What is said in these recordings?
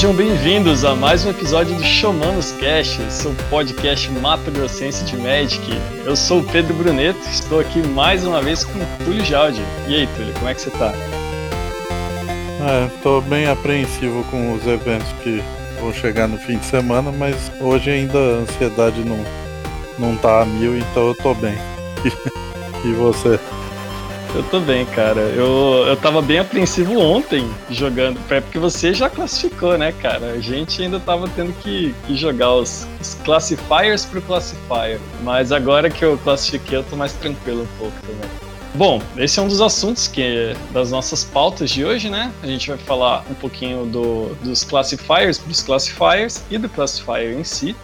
Sejam bem-vindos a mais um episódio do Showmanos Cast, seu podcast Mato Grossense de Magic. Eu sou o Pedro Bruneto, estou aqui mais uma vez com o Túlio Jaldi. E aí, Túlio, como é que você tá? Estou bem apreensivo com os eventos que vão chegar no fim de semana, mas hoje ainda a ansiedade não, não tá a mil, então eu tô bem. e você? Eu tô bem, cara. Eu, eu tava bem apreensivo ontem jogando, é porque você já classificou, né, cara? A gente ainda tava tendo que, que jogar os, os classifiers pro classifier. Mas agora que eu classifiquei, eu tô mais tranquilo um pouco também. Bom, esse é um dos assuntos que das nossas pautas de hoje, né? A gente vai falar um pouquinho do, dos classifiers dos classifiers e do classifier em si.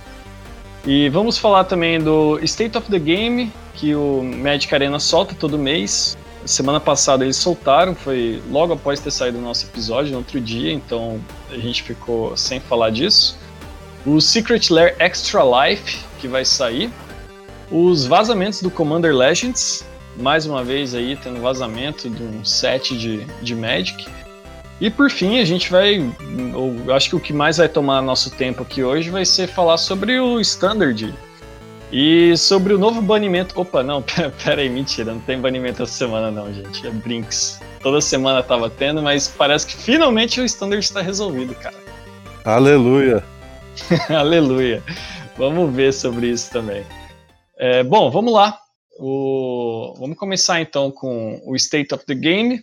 E vamos falar também do State of the Game, que o Magic Arena solta todo mês. Semana passada eles soltaram, foi logo após ter saído o nosso episódio, no outro dia, então a gente ficou sem falar disso. O Secret Lair Extra Life, que vai sair. Os vazamentos do Commander Legends, mais uma vez aí tendo vazamento de um set de, de Magic. E por fim, a gente vai. Eu acho que o que mais vai tomar nosso tempo aqui hoje vai ser falar sobre o Standard e sobre o novo banimento. Opa, não, pera aí, mentira, não tem banimento essa semana, não, gente. É Brinks. Toda semana tava tendo, mas parece que finalmente o Standard está resolvido, cara. Aleluia! Aleluia! Vamos ver sobre isso também. É, bom, vamos lá. O... Vamos começar então com o State of the Game.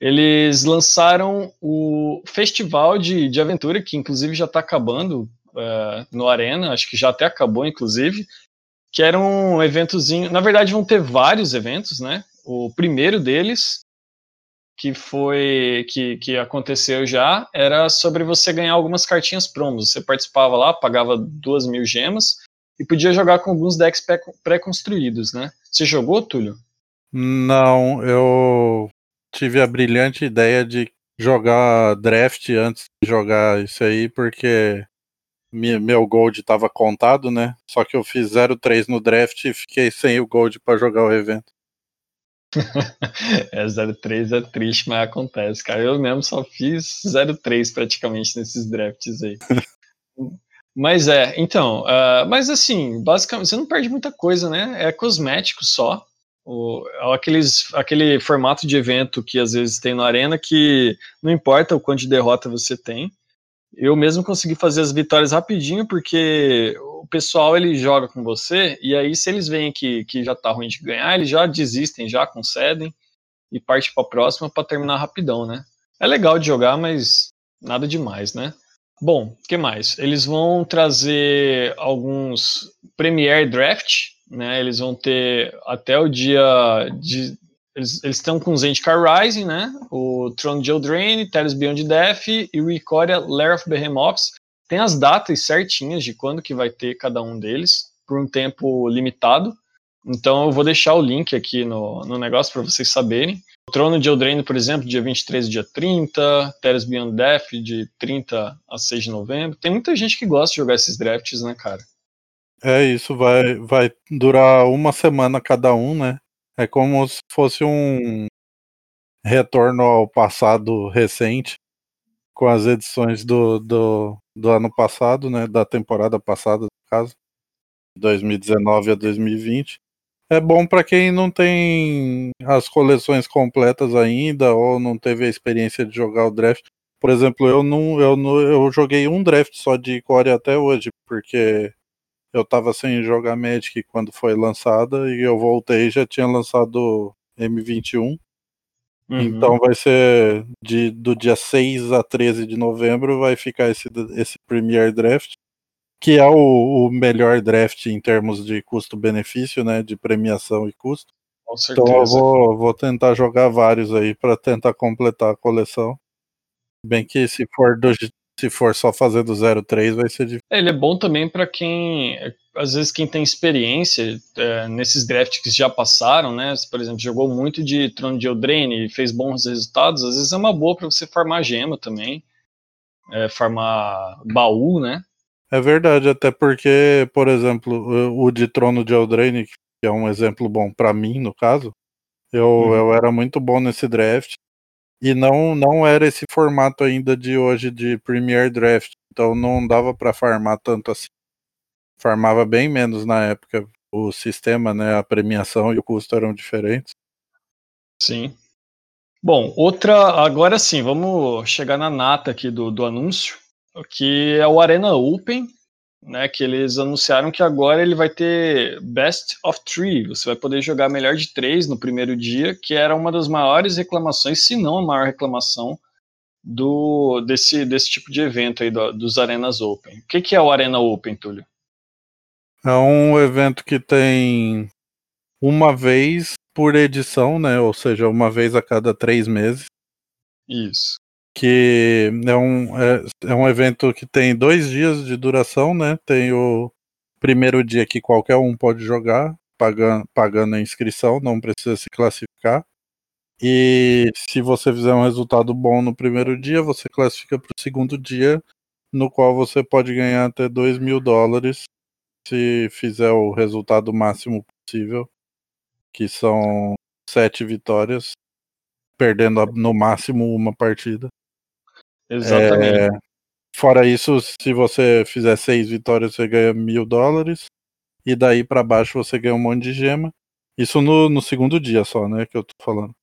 Eles lançaram o festival de, de aventura, que inclusive já está acabando uh, no Arena, acho que já até acabou, inclusive que era um eventozinho. Na verdade, vão ter vários eventos, né? O primeiro deles, que foi que, que aconteceu já, era sobre você ganhar algumas cartinhas promos. Você participava lá, pagava duas mil gemas e podia jogar com alguns decks pré-construídos, né? Você jogou, Túlio? Não, eu tive a brilhante ideia de jogar draft antes de jogar isso aí, porque meu gold estava contado, né? Só que eu fiz 0-3 no draft e fiquei sem o gold para jogar o evento. é, 0-3 é triste, mas acontece, cara. Eu mesmo só fiz 0-3 praticamente nesses drafts aí. mas é, então, uh, mas assim, basicamente, você não perde muita coisa, né? É cosmético só. O, aqueles, aquele formato de evento que às vezes tem na arena que não importa o quanto de derrota você tem, eu mesmo consegui fazer as vitórias rapidinho, porque o pessoal ele joga com você, e aí se eles veem que, que já tá ruim de ganhar, eles já desistem, já concedem e parte a próxima para terminar rapidão, né? É legal de jogar, mas nada demais, né? Bom, o que mais? Eles vão trazer alguns Premier Draft, né? Eles vão ter até o dia de, eles, estão com Zendikar Rising, né? O Throne de Eldraine, Tales Beyond Death e o Ikoria Lair of Behemoths. Tem as datas certinhas de quando que vai ter cada um deles, por um tempo limitado. Então eu vou deixar o link aqui no, no negócio para vocês saberem. O Trono de Eldraine, por exemplo, dia 23 e dia 30. Tales Beyond Death, de 30 a 6 de novembro. Tem muita gente que gosta de jogar esses drafts, né, cara? É, isso vai, vai durar uma semana cada um, né? É como se fosse um retorno ao passado recente, com as edições do, do, do ano passado, né? Da temporada passada, no caso, 2019 a 2020. É bom para quem não tem as coleções completas ainda ou não teve a experiência de jogar o draft. Por exemplo, eu não, eu não, eu joguei um draft só de Core até hoje, porque eu tava sem jogar Magic quando foi lançada e eu voltei já tinha lançado M21. Uhum. Então vai ser de, do dia 6 a 13 de novembro vai ficar esse, esse Premier Draft, que é o, o melhor draft em termos de custo-benefício, né? De premiação e custo. Com certeza. Então eu vou, vou tentar jogar vários aí para tentar completar a coleção. Bem que se for do, se for só fazer do 03, vai ser difícil. É, ele é bom também para quem, às vezes, quem tem experiência é, nesses drafts que já passaram, né? Por exemplo, jogou muito de Trono de Eldraine e fez bons resultados, às vezes é uma boa para você farmar gema também, é, farmar baú, né? É verdade, até porque, por exemplo, o de Trono de Eldraine, que é um exemplo bom para mim, no caso, eu, uhum. eu era muito bom nesse draft E não, não era esse formato ainda de hoje de Premier Draft. Então não dava para farmar tanto assim. Farmava bem menos na época. O sistema, né, a premiação e o custo eram diferentes. Sim. Bom, outra. Agora sim, vamos chegar na nata aqui do, do anúncio, que é o Arena Open, né? Que eles anunciaram que agora ele vai ter Best of Three. Você vai poder jogar melhor de três no primeiro dia, que era uma das maiores reclamações, se não a maior reclamação do desse, desse tipo de evento aí do, dos Arenas Open. O que, que é o Arena Open, Túlio? É um evento que tem uma vez por edição, né? Ou seja, uma vez a cada três meses. Isso que é um, é, é, um evento que tem dois dias de duração, né? Tem o primeiro dia que qualquer um pode jogar, pagando, pagando a inscrição, não precisa se classificar. E se você fizer um resultado bom no primeiro dia, você classifica para o segundo dia, no qual você pode ganhar até 2 mil dólares se fizer o resultado máximo possível, que são sete vitórias, perdendo no máximo uma partida. Exatamente. É, fora isso, se você fizer seis vitórias, você ganha mil dólares. E daí para baixo você ganha um monte de gema. Isso no, no segundo dia só, né? Que eu tô falando.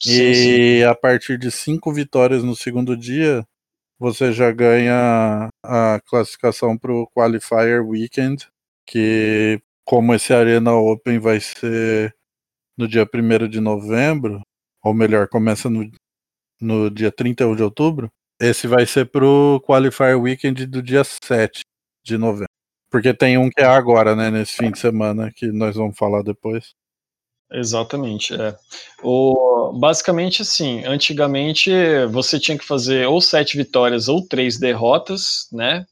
Sim, e sim. a partir de cinco vitórias no segundo dia, você já ganha a classificação para o Qualifier Weekend, que como esse Arena Open vai ser no dia 1 de novembro, ou melhor, começa no, no dia 31 de outubro, esse vai ser pro Qualifier Weekend do dia 7 de novembro. Porque tem um que é agora, né, nesse fim de semana, que nós vamos falar depois. Exatamente, é. O, basicamente, assim, antigamente você tinha que fazer ou sete vitórias ou três derrotas, né,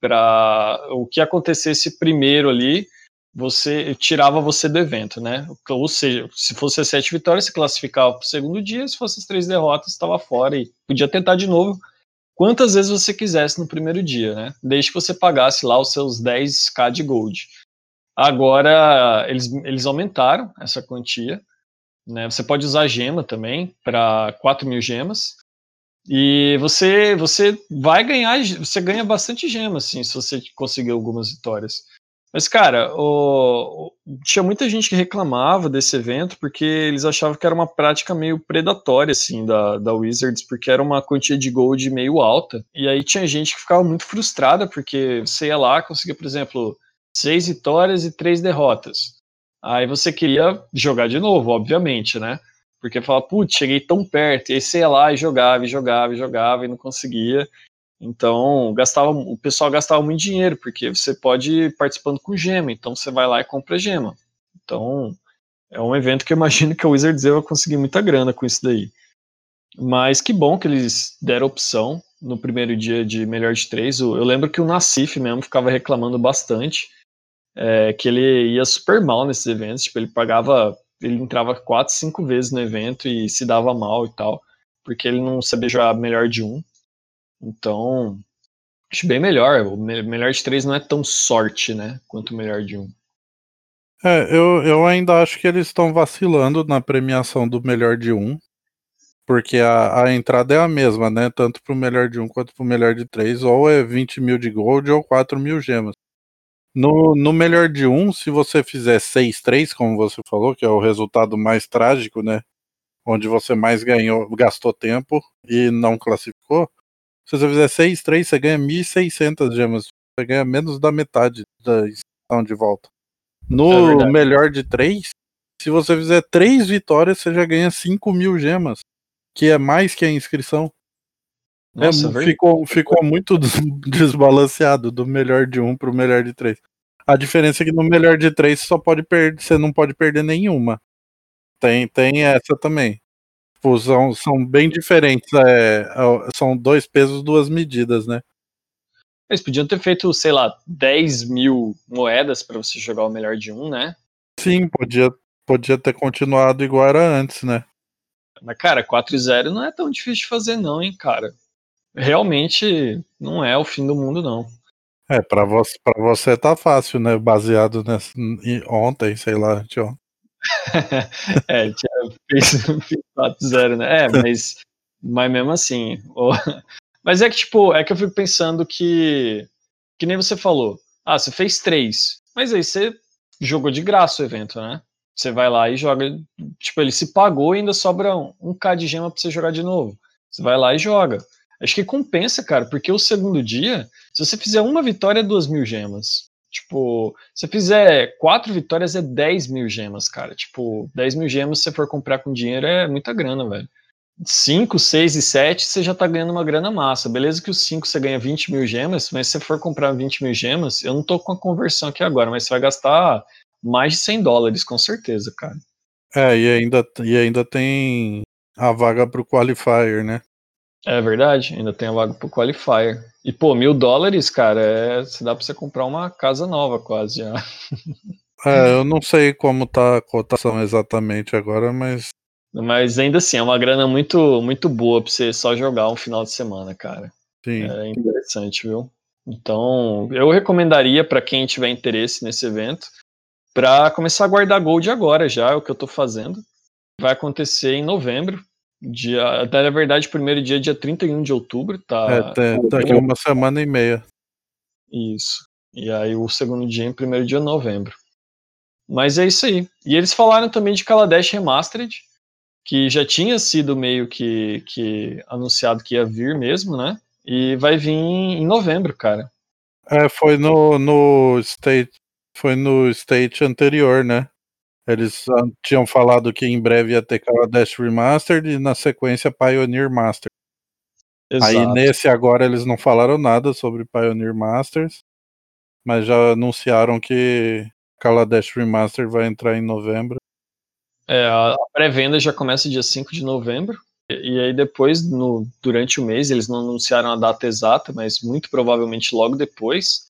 para o que acontecesse primeiro ali, você tirava você do evento, né? Ou seja, se fosse sete vitórias, se classificava para o segundo dia, se fosse as três derrotas, estava fora e podia tentar de novo, quantas vezes você quisesse no primeiro dia, né? Desde que você pagasse lá os seus 10k de gold. Agora, eles, eles aumentaram essa quantia. Né? Você pode usar gema também para 4 mil gemas. E você você vai ganhar, você ganha bastante gema, assim, se você conseguir algumas vitórias. Mas, cara, o, tinha muita gente que reclamava desse evento porque eles achavam que era uma prática meio predatória, assim, da, da Wizards, porque era uma quantia de gold meio alta. E aí tinha gente que ficava muito frustrada porque você ia lá, conseguia, por exemplo, seis vitórias e três derrotas. Aí você queria jogar de novo, obviamente, né? Porque falava, putz, cheguei tão perto. E aí você ia lá e jogava, e jogava, e jogava, e não conseguia. Então, gastava, o pessoal gastava muito dinheiro, porque você pode ir participando com gema, então você vai lá e compra gema. Então, é um evento que eu imagino que a Wizards vai conseguir muita grana com isso daí. Mas que bom que eles deram opção no primeiro dia de melhor de três. Eu lembro que o Nassif mesmo ficava reclamando bastante é, que ele ia super mal nesses eventos. Tipo, ele pagava, ele entrava quatro, cinco vezes no evento e se dava mal e tal, porque ele não sabia jogar melhor de um. Então, acho bem melhor. O melhor de três não é tão sorte, né? Quanto o melhor de um. É, eu, eu ainda acho que eles estão vacilando na premiação do melhor de um. Porque a, a entrada é a mesma, né? Tanto pro melhor de um quanto pro melhor de três. Ou é 20 mil de gold ou 4 mil gemas. No, no melhor de um, se você fizer 6-3, como você falou, que é o resultado mais trágico, né? Onde você mais ganhou, gastou tempo e não classificou, se você fizer 6, 3, você ganha 1.600 gemas. Você ganha menos da metade da inscrição de volta. No é melhor de 3, se você fizer 3 vitórias, você já ganha 5 mil gemas. Que é mais que a inscrição. É, Nossa, é, ficou, ficou muito desbalanceado do melhor de 1 pro melhor de 3. A diferença é que no melhor de 3 você só pode perder, você não pode perder nenhuma. Tem, tem essa também. Tipo, são, são bem diferentes. É, é, são dois pesos, duas medidas, né? Eles podiam ter feito, sei lá, 10 mil moedas para você jogar o melhor de um, né? Sim, podia, podia ter continuado igual era antes, né? Mas, cara, 4 e 0 não é tão difícil de fazer, não, hein, cara. Realmente não é o fim do mundo, não. É, pra você, pra você tá fácil, né? Baseado nessa, ontem, sei lá, anteontem. é, tinha fez 4-0, né? É, mas Mas mesmo assim. Mas é que, tipo, é que eu fico pensando que. Que nem você falou. Ah, você fez três. Mas aí você jogou de graça o evento, né? Você vai lá e joga. Tipo, ele se pagou e ainda sobra um, um K de gema pra você jogar de novo. Você vai lá e joga. Acho que compensa, cara, porque o segundo dia, se você fizer uma vitória, é duas mil gemas. Tipo, se você fizer quatro vitórias, é 10 mil gemas, cara. Tipo, 10 mil gemas, se você for comprar com dinheiro, é muita grana, velho. 5, 6 e 7, você já tá ganhando uma grana massa. Beleza que os 5 você ganha 20 mil gemas, mas se você for comprar 20 mil gemas, eu não tô com a conversão aqui agora, mas você vai gastar mais de 100 dólares, com certeza, cara. É, e ainda, e ainda tem a vaga pro Qualifier, né? É verdade, ainda tem a vaga pro Qualifier. E, pô, mil dólares, cara, é, se dá pra você comprar uma casa nova quase já. É, eu não sei como tá a cotação exatamente agora, mas. Mas ainda assim, é uma grana muito, muito boa pra você só jogar um final de semana, cara. Sim. É interessante, viu? Então, eu recomendaria para quem tiver interesse nesse evento, para começar a guardar Gold agora já, é o que eu tô fazendo. Vai acontecer em novembro, dia, até na verdade, primeiro dia, dia 31 de outubro, tá? É, tá, tá aqui uma semana e meia. Isso. E aí o segundo dia em primeiro dia de novembro. Mas é isso aí. E eles falaram também de Kaladesh Remastered, que já tinha sido meio que, que anunciado que ia vir mesmo, né? E vai vir em novembro, cara. É, foi no, no state, foi no state anterior, né? Eles tinham falado que em breve ia ter Kaladesh Remastered e na sequência Pioneer Master. Exato. Aí nesse agora eles não falaram nada sobre Pioneer Masters, mas já anunciaram que Kaladesh Remaster vai entrar em novembro. É, a pré-venda já começa dia 5 de novembro. E aí depois, no, durante o mês, eles não anunciaram a data exata, mas muito provavelmente logo depois,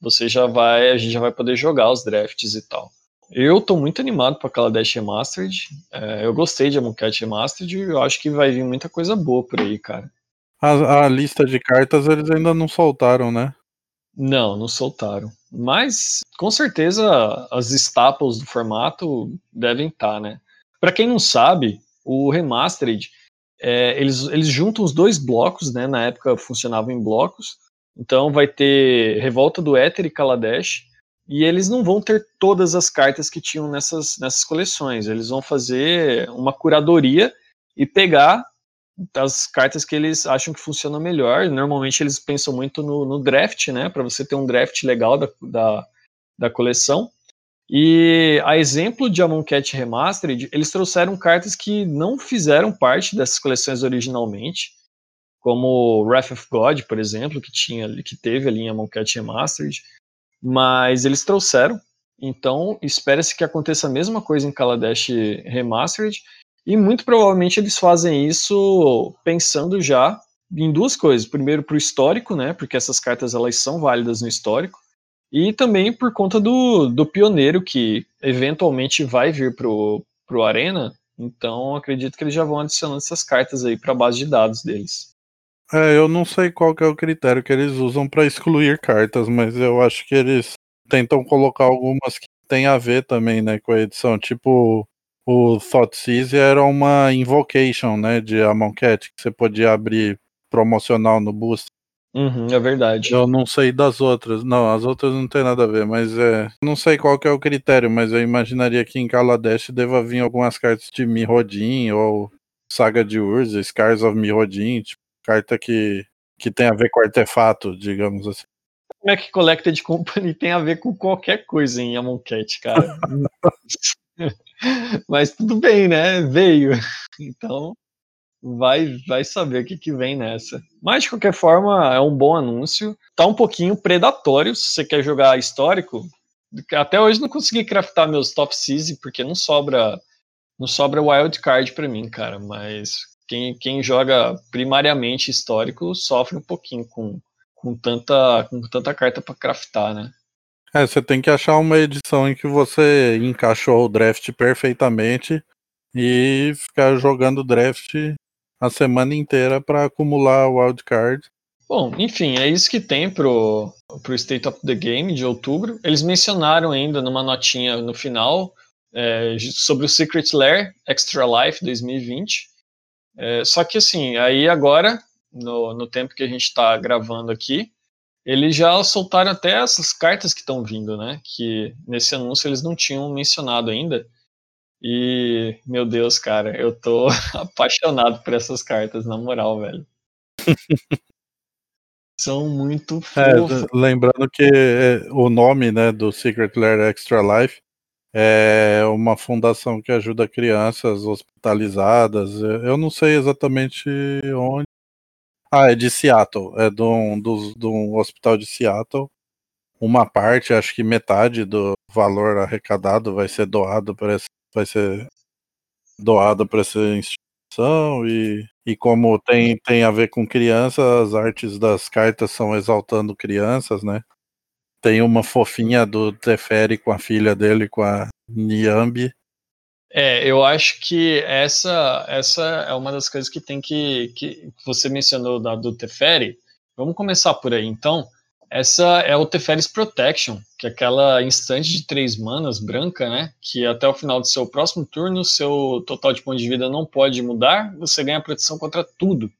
você já vai, a gente já vai poder jogar os drafts e tal. Eu tô muito animado para aquela Dash Remastered. É, eu gostei de Amonkhet Remastered e eu acho que vai vir muita coisa boa por aí, cara. A, a, lista de cartas eles ainda não soltaram, né? Não, não soltaram. Mas com certeza as staples do formato devem estar, tá, né? Para quem não sabe, o Remastered é, eles, eles juntam os dois blocos, né? Na época funcionavam em blocos. Então vai ter Revolta do Éter e Kaladesh e eles não vão ter todas as cartas que tinham nessas, nessas coleções. Eles vão fazer uma curadoria e pegar as cartas que eles acham que funcionam melhor. Normalmente eles pensam muito no, no draft, né? Para você ter um draft legal da, da, da, coleção. E a exemplo de Amonkhet Remastered, eles trouxeram cartas que não fizeram parte dessas coleções originalmente, como Wrath of God, por exemplo, que tinha, que teve ali em Amonkhet Remastered mas eles trouxeram. Então, espera-se que aconteça a mesma coisa em Kaladesh Remastered. E muito provavelmente eles fazem isso pensando já em duas coisas. Primeiro, para o histórico, né? Porque essas cartas elas são válidas no histórico. E também por conta do, do pioneiro que eventualmente vai vir para o Arena. Então, acredito que eles já vão adicionando essas cartas aí para a base de dados deles. É, eu não sei qual que é o critério que eles usam para excluir cartas, mas eu acho que eles tentam colocar algumas que tem a ver também, né, com a edição. Tipo, o Thoughtseize era uma invocation, né, de Amonkhet, que você podia abrir promocional no boost. Uhum, é verdade. Eu não sei das outras. Não, as outras não tem nada a ver, mas é. Não sei qual que é o critério, mas eu imaginaria que em Kaladesh deva vir algumas cartas de Mirrodin ou Saga de Urza, Scars of Mirrodin, tipo, carta que, que tem a ver com artefato, digamos assim. Como é que Collected Company tem a ver com qualquer coisa em Amonkhet, cara? Mas tudo bem, né? Veio. Então, vai, vai saber o que, que vem nessa. Mas, de qualquer forma, é um bom anúncio. Tá um pouquinho predatório, se você quer jogar histórico. Até hoje não consegui craftar meus top season, porque não sobra não sobra wild card para mim, cara. Mas quem, quem joga primariamente histórico sofre um pouquinho com, com, tanta, com tanta carta para craftar, né? É, você tem que achar uma edição em que você encaixou o draft perfeitamente e ficar jogando draft a semana inteira para acumular o wildcard. Bom, enfim, é isso que tem pro, pro State of the Game de outubro. Eles mencionaram ainda numa notinha no final é, sobre o Secret Lair Extra Life 2020 É, só que assim, aí agora, no, no tempo que a gente está gravando aqui, eles já soltaram até essas cartas que estão vindo, né? Que nesse anúncio eles não tinham mencionado ainda. E, meu Deus, cara, eu tô apaixonado por essas cartas, na moral, velho. São muito É, fofas. lembrando que é, o nome né, do Secret Lair Extra Life é uma fundação que ajuda crianças hospitalizadas. Eu não sei exatamente onde. Ah, é de Seattle. É de um, do, de um hospital de Seattle. Uma parte, acho que metade do valor arrecadado vai ser doado para esse, vai ser doado para essa instituição e, e como tem, tem a ver com crianças, as artes das cartas são exaltando crianças, né? Tem uma fofinha do Teferi com a filha dele, com a Niambi. É, eu acho que essa essa é uma das coisas que tem que. que você mencionou da, do Teferi. Vamos começar por aí, então. Essa é o Teferis Protection, que é aquela instante de três manas branca, né? Que até o final do seu próximo turno, seu total de pontos de vida não pode mudar, você ganha proteção contra tudo.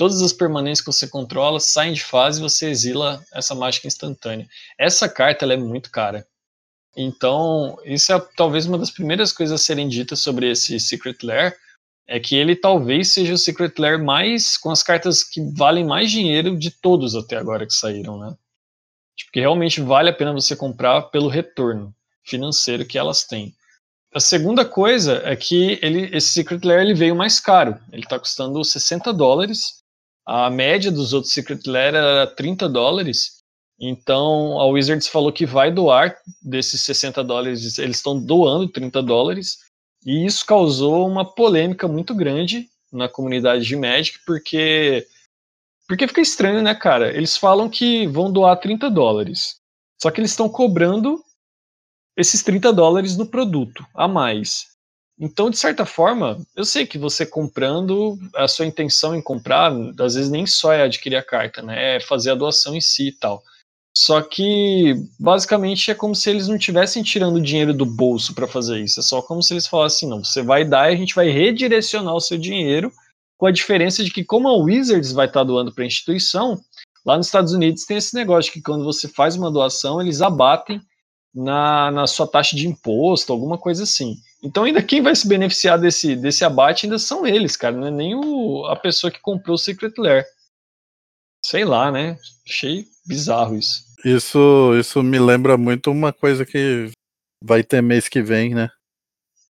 Todas as permanentes que você controla saem de fase e você exila essa mágica instantânea. Essa carta é muito cara. Então, isso é talvez uma das primeiras coisas a serem ditas sobre esse Secret Lair, é que ele talvez seja o Secret Lair mais com as cartas que valem mais dinheiro de todos até agora que saíram, né? Tipo, que realmente vale a pena você comprar pelo retorno financeiro que elas têm. A segunda coisa é que ele, esse Secret Lair ele veio mais caro. Ele está custando 60 dólares. A média dos outros Secret Lair era 30 dólares. Então a Wizards falou que vai doar desses 60 dólares. Eles estão doando 30 dólares e isso causou uma polêmica muito grande na comunidade de Magic, porque porque fica estranho, né, cara? Eles falam que vão doar 30 dólares. Só que eles estão cobrando esses 30 dólares no produto a mais. Então, de certa forma, eu sei que você comprando, a sua intenção em comprar, às vezes nem só é adquirir a carta, né? É fazer a doação em si e tal. Só que basicamente é como se eles não estivessem tirando dinheiro do bolso para fazer isso. É só como se eles falassem: não, você vai dar e a gente vai redirecionar o seu dinheiro, com a diferença de que, como a Wizards vai estar doando para a instituição, lá nos Estados Unidos tem esse negócio que quando você faz uma doação, eles abatem na, na sua taxa de imposto, alguma coisa assim. Então, ainda quem vai se beneficiar desse, desse abate ainda são eles, cara, não é nem o, a pessoa que comprou o Secret Lair. Sei lá, né? Achei bizarro isso. Isso, isso me lembra muito uma coisa que vai ter mês que vem, né?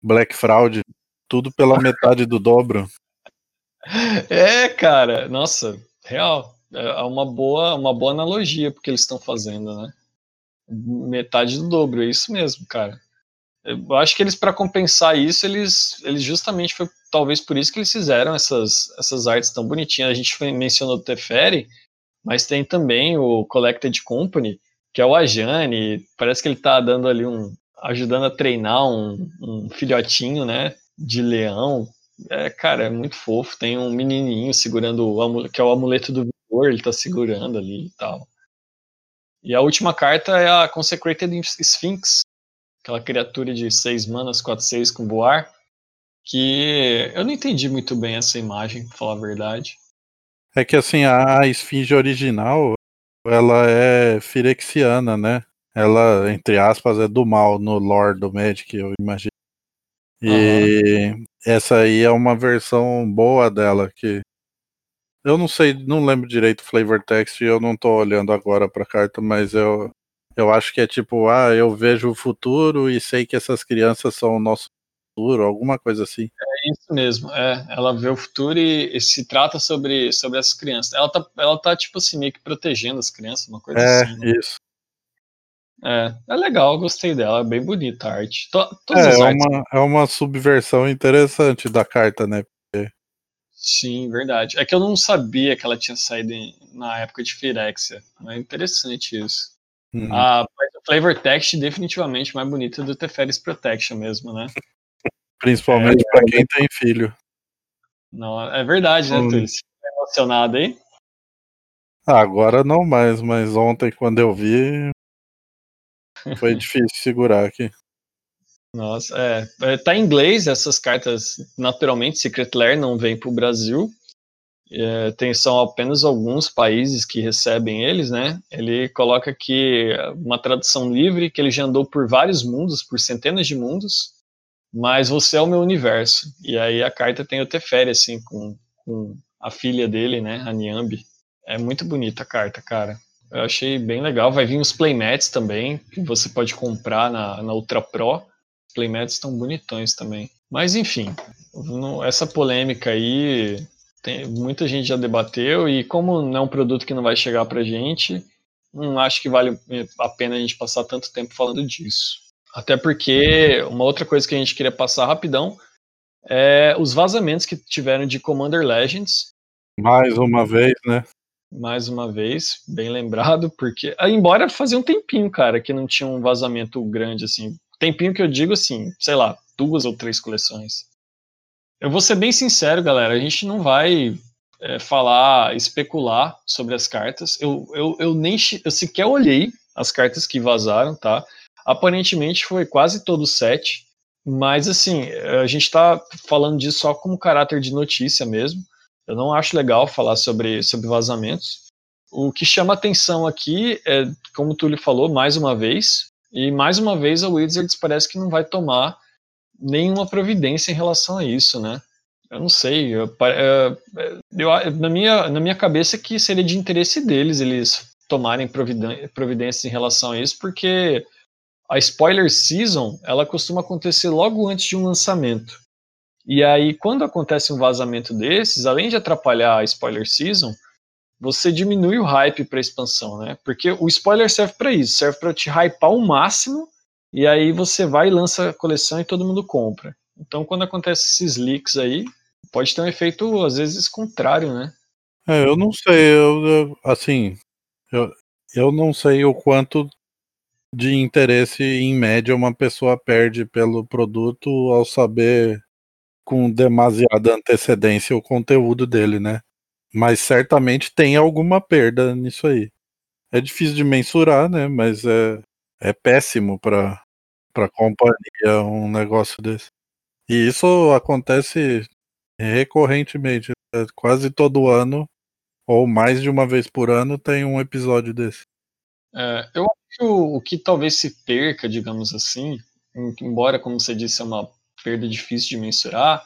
Black Fraud, tudo pela metade do dobro. É, cara, nossa, real. É uma boa, uma boa analogia porque eles estão fazendo, né? Metade do dobro, é isso mesmo, cara. Eu acho que eles, para compensar isso, eles, eles justamente foi talvez por isso que eles fizeram essas, essas artes tão bonitinhas. A gente mencionou o Teferi, mas tem também o Collected Company, que é o Ajane, parece que ele está dando ali um. ajudando a treinar um, um filhotinho, né? De leão. É, cara, é muito fofo. Tem um menininho segurando o que é o amuleto do vigor, ele está segurando ali e tal. E a última carta é a Consecrated Sphinx, aquela criatura de 6 manas, 4, 6 com voar. Que eu não entendi muito bem essa imagem, pra falar a verdade. É que assim, a esfinge original, ela é firexiana, né? Ela, entre aspas, é do mal no lore do Magic, eu imagino. E uhum. essa aí é uma versão boa dela, que eu não sei, não lembro direito o flavor text, eu não tô olhando agora pra carta, mas eu, eu acho que é tipo, ah, eu vejo o futuro e sei que essas crianças são o nosso futuro, alguma coisa assim. É isso mesmo, é. Ela vê o futuro e, e, se trata sobre, sobre essas crianças. Ela tá, ela tá, tipo assim, meio que protegendo as crianças, uma coisa é, assim. É, isso. É, é legal, gostei dela, é bem bonita a arte. To, é, é, uma, é uma subversão interessante da carta, né? Porque... Sim, verdade. É que eu não sabia que ela tinha saído em, na época de Firexia. É interessante isso. Uhum. A, a Flavor Text definitivamente mais bonita do Teferis Protection mesmo, né? Principalmente é, para quem tem filho. Não, é verdade, né, hum. Túlio? Você tá emocionado aí? Ah, agora não mais, mas ontem quando eu vi foi difícil segurar aqui. Nossa, é, é. Tá em inglês essas cartas, naturalmente, Secret Lair não vem para o Brasil. É, tem, são apenas alguns países que recebem eles, né? Ele coloca aqui uma tradução livre, que ele já andou por vários mundos, por centenas de mundos, mas você é o meu universo. E aí a carta tem o Teferi, assim, com, com a filha dele, né? A Niambi. É muito bonita a carta, cara. Eu achei bem legal. Vai vir os playmats também, que você pode comprar na, na Ultra Pro. Playmats estão bonitões também. Mas enfim, essa polêmica aí, tem, muita gente já debateu, e como não é um produto que não vai chegar pra gente, não acho que vale a pena a gente passar tanto tempo falando disso. Até porque uma outra coisa que a gente queria passar rapidão é os vazamentos que tiveram de Commander Legends. Mais uma vez, né? mais uma vez, bem lembrado, porque, ah, embora fazia um tempinho, cara, que não tinha um vazamento grande, assim, tempinho que eu digo, assim, sei lá, duas ou três coleções. Eu vou ser bem sincero, galera, a gente não vai é, falar, especular sobre as cartas, eu, eu, eu nem, eu sequer olhei as cartas que vazaram, tá? Aparentemente foi quase todo set, mas assim, a gente tá falando disso só como caráter de notícia mesmo, eu não acho legal falar sobre, sobre vazamentos. O que chama atenção aqui é, como o Túlio falou, mais uma vez, e mais uma vez a Wizards parece que não vai tomar nenhuma providência em relação a isso, né? Eu não sei, eu, é, eu, na, minha, na minha cabeça que seria de interesse deles eles tomarem providências em relação a isso, porque a spoiler season ela costuma acontecer logo antes de um lançamento. E aí, quando acontece um vazamento desses, além de atrapalhar a spoiler season, você diminui o hype para expansão, né? Porque o spoiler serve para isso, serve para te hypar o máximo, e aí você vai e lança a coleção e todo mundo compra. Então, quando acontece esses leaks aí, pode ter um efeito às vezes contrário, né? É, eu não sei, eu, eu assim, eu, eu não sei o quanto de interesse em média uma pessoa perde pelo produto ao saber com demasiada antecedência o conteúdo dele, né? Mas certamente tem alguma perda nisso aí. É difícil de mensurar, né? Mas é, é péssimo para para companhia um negócio desse. E isso acontece recorrentemente, é, quase todo ano ou mais de uma vez por ano tem um episódio desse. É, eu acho que o, o que talvez se perca, digamos assim, embora como você disse é uma perda difícil de mensurar,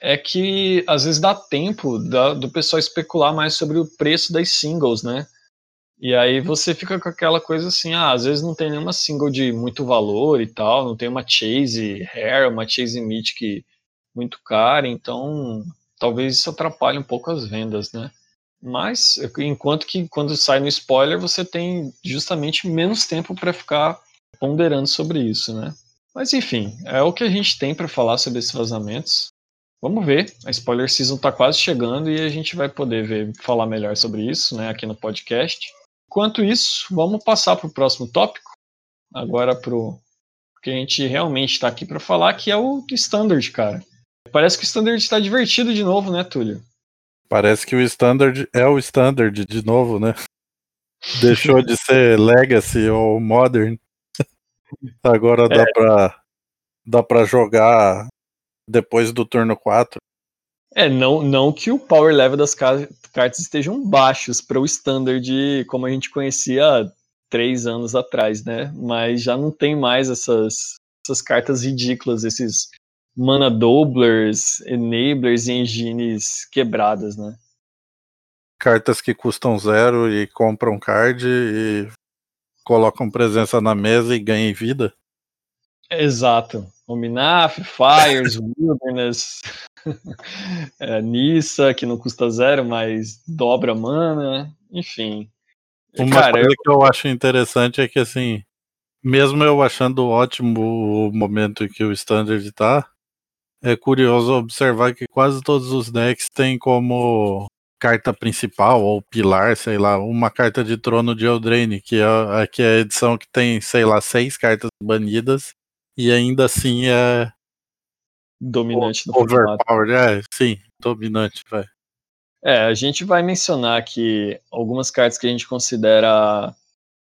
é que às vezes dá tempo da, do pessoal especular mais sobre o preço das singles, né? E aí você fica com aquela coisa assim, ah, às vezes não tem nenhuma single de muito valor e tal, não tem uma Chase Rare, uma Chase Mythic muito cara, então talvez isso atrapalhe um pouco as vendas, né? Mas enquanto que quando sai no spoiler você tem justamente menos tempo para ficar ponderando sobre isso, né? Mas enfim, é o que a gente tem para falar sobre esses vazamentos. Vamos ver. A spoiler season está quase chegando e a gente vai poder ver, falar melhor sobre isso, né, aqui no podcast. Enquanto isso, vamos passar para o próximo tópico. Agora para o que a gente realmente está aqui para falar, que é o Standard, cara. Parece que o Standard está divertido de novo, né, Túlio? Parece que o Standard é o Standard de novo, né? Deixou de ser Legacy ou Modern. Agora dá é. pra dá para jogar depois do turno 4. É, não, não que o power level das cartas estejam baixos para o standard como a gente conhecia três anos atrás, né? Mas já não tem mais essas, essas cartas ridículas, esses mana doublers, enablers e engines quebradas, né? Cartas que custam zero e compram card e colocam presença na mesa e ganham vida. Exato. Ominaf, Fires, Wilderness, é, Nissa, que não custa zero, mas dobra mana, enfim. Uma Cara, coisa eu... que eu acho interessante é que, assim, mesmo eu achando ótimo o momento que o Standard tá, é curioso observar que quase todos os decks têm como carta principal ou pilar, sei lá, uma carta de trono de Eldraine, que é, que é a edição que tem, sei lá, seis cartas banidas e ainda assim é dominante no overpowered, é, sim, dominante, vai. É, a gente vai mencionar aqui algumas cartas que a gente considera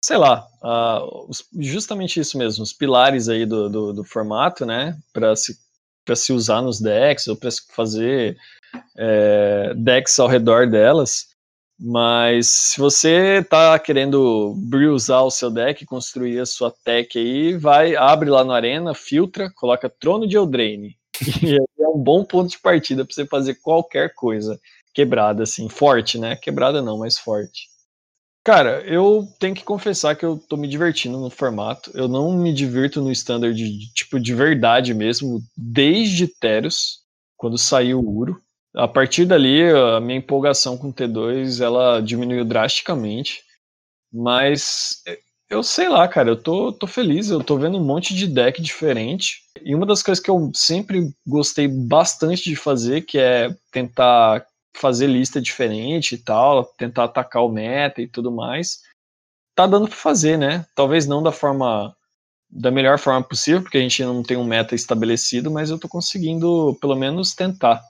sei lá, uh, os, justamente isso mesmo, os pilares aí do, do, do formato, né, para se, se usar nos decks ou para fazer é, decks ao redor delas. Mas se você tá querendo usar o seu deck, construir a sua tech aí, vai, abre lá no Arena, filtra, coloca Trono de Eldraine. E é um bom ponto de partida para você fazer qualquer coisa quebrada, assim, forte, né? Quebrada não, mas forte. Cara, eu tenho que confessar que eu tô me divertindo no formato. Eu não me divirto no standard, de, tipo, de verdade mesmo, desde Teros, quando saiu o Uro. A partir dali, a minha empolgação com T2 ela diminuiu drasticamente. Mas eu sei lá, cara, eu tô, tô feliz, eu tô vendo um monte de deck diferente. E uma das coisas que eu sempre gostei bastante de fazer, que é tentar fazer lista diferente e tal, tentar atacar o meta e tudo mais, tá dando para fazer, né? Talvez não da forma da melhor forma possível, porque a gente não tem um meta estabelecido, mas eu tô conseguindo pelo menos tentar.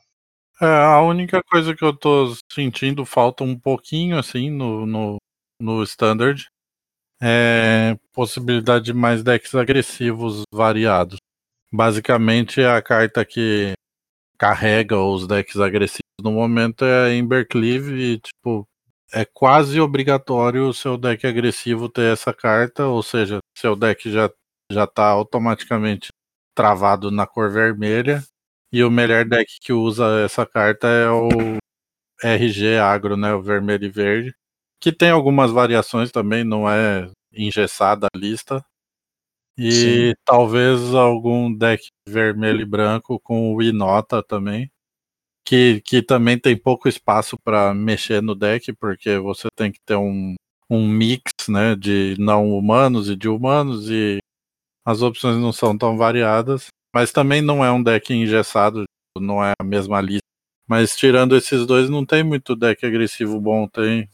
É, a única coisa que eu tô sentindo falta um pouquinho assim no, no, no standard é possibilidade de mais decks agressivos variados. Basicamente a carta que carrega os decks agressivos no momento é Embercleave e tipo é quase obrigatório o seu deck agressivo ter essa carta, ou seja, seu deck já já tá automaticamente travado na cor vermelha e o melhor deck que usa essa carta é o RG Agro, né? O vermelho e verde. Que tem algumas variações também, não é engessada a lista. E Sim. talvez algum deck vermelho e branco com o Inota também. Que, que também tem pouco espaço para mexer no deck, porque você tem que ter um, um mix né, de não humanos e de humanos, e as opções não são tão variadas. Mas também não é um deck engessado, não é a mesma lista. Mas tirando esses dois, não tem muito deck agressivo bom, tem,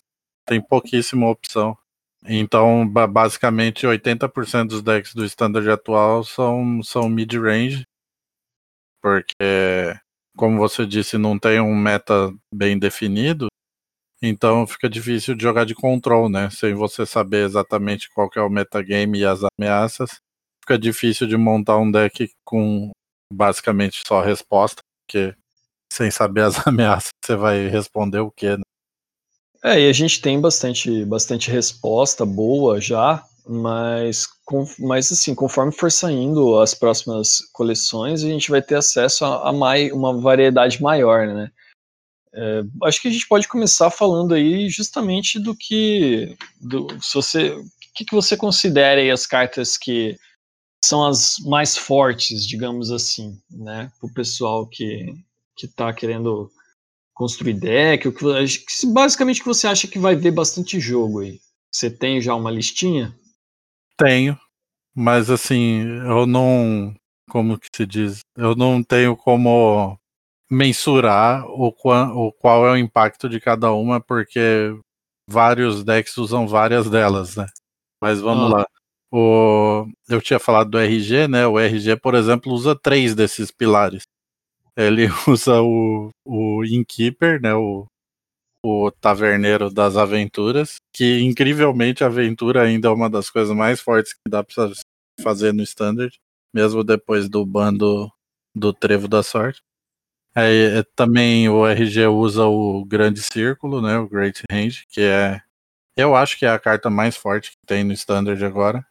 tem pouquíssima opção. Então, basicamente, 80% dos decks do standard atual são, são mid-range, porque, como você disse, não tem um meta bem definido, então fica difícil de jogar de control, né? Sem você saber exatamente qual é o metagame e as ameaças fica difícil de montar um deck com basicamente só resposta, porque sem saber as ameaças você vai responder o que, né? É, e a gente tem bastante, bastante resposta boa já, mas, com, mas assim, conforme for saindo as próximas coleções, a gente vai ter acesso a, a mai, uma variedade maior, né? É, acho que a gente pode começar falando aí justamente do que, do, se você, que, que você considera aí as cartas que são as mais fortes, digamos assim, né, para o pessoal que que está querendo construir deck, o que, basicamente que você acha que vai ver bastante jogo aí. Você tem já uma listinha? Tenho, mas assim, eu não, como que se diz, eu não tenho como mensurar o, qual, o qual é o impacto de cada uma, porque vários decks usam várias delas, né? Mas vamos ah. lá. O, eu tinha falado do RG, né? O RG, por exemplo, usa três desses pilares. Ele usa o, o Innkeeper, né? O, o Taverneiro das Aventuras, que incrivelmente a aventura ainda é uma das coisas mais fortes que dá pra fazer no Standard, mesmo depois do bando do Trevo da Sorte. É, também o RG usa o Grande Círculo, né? O Great Range, que é. Eu acho que é a carta mais forte que tem no Standard agora.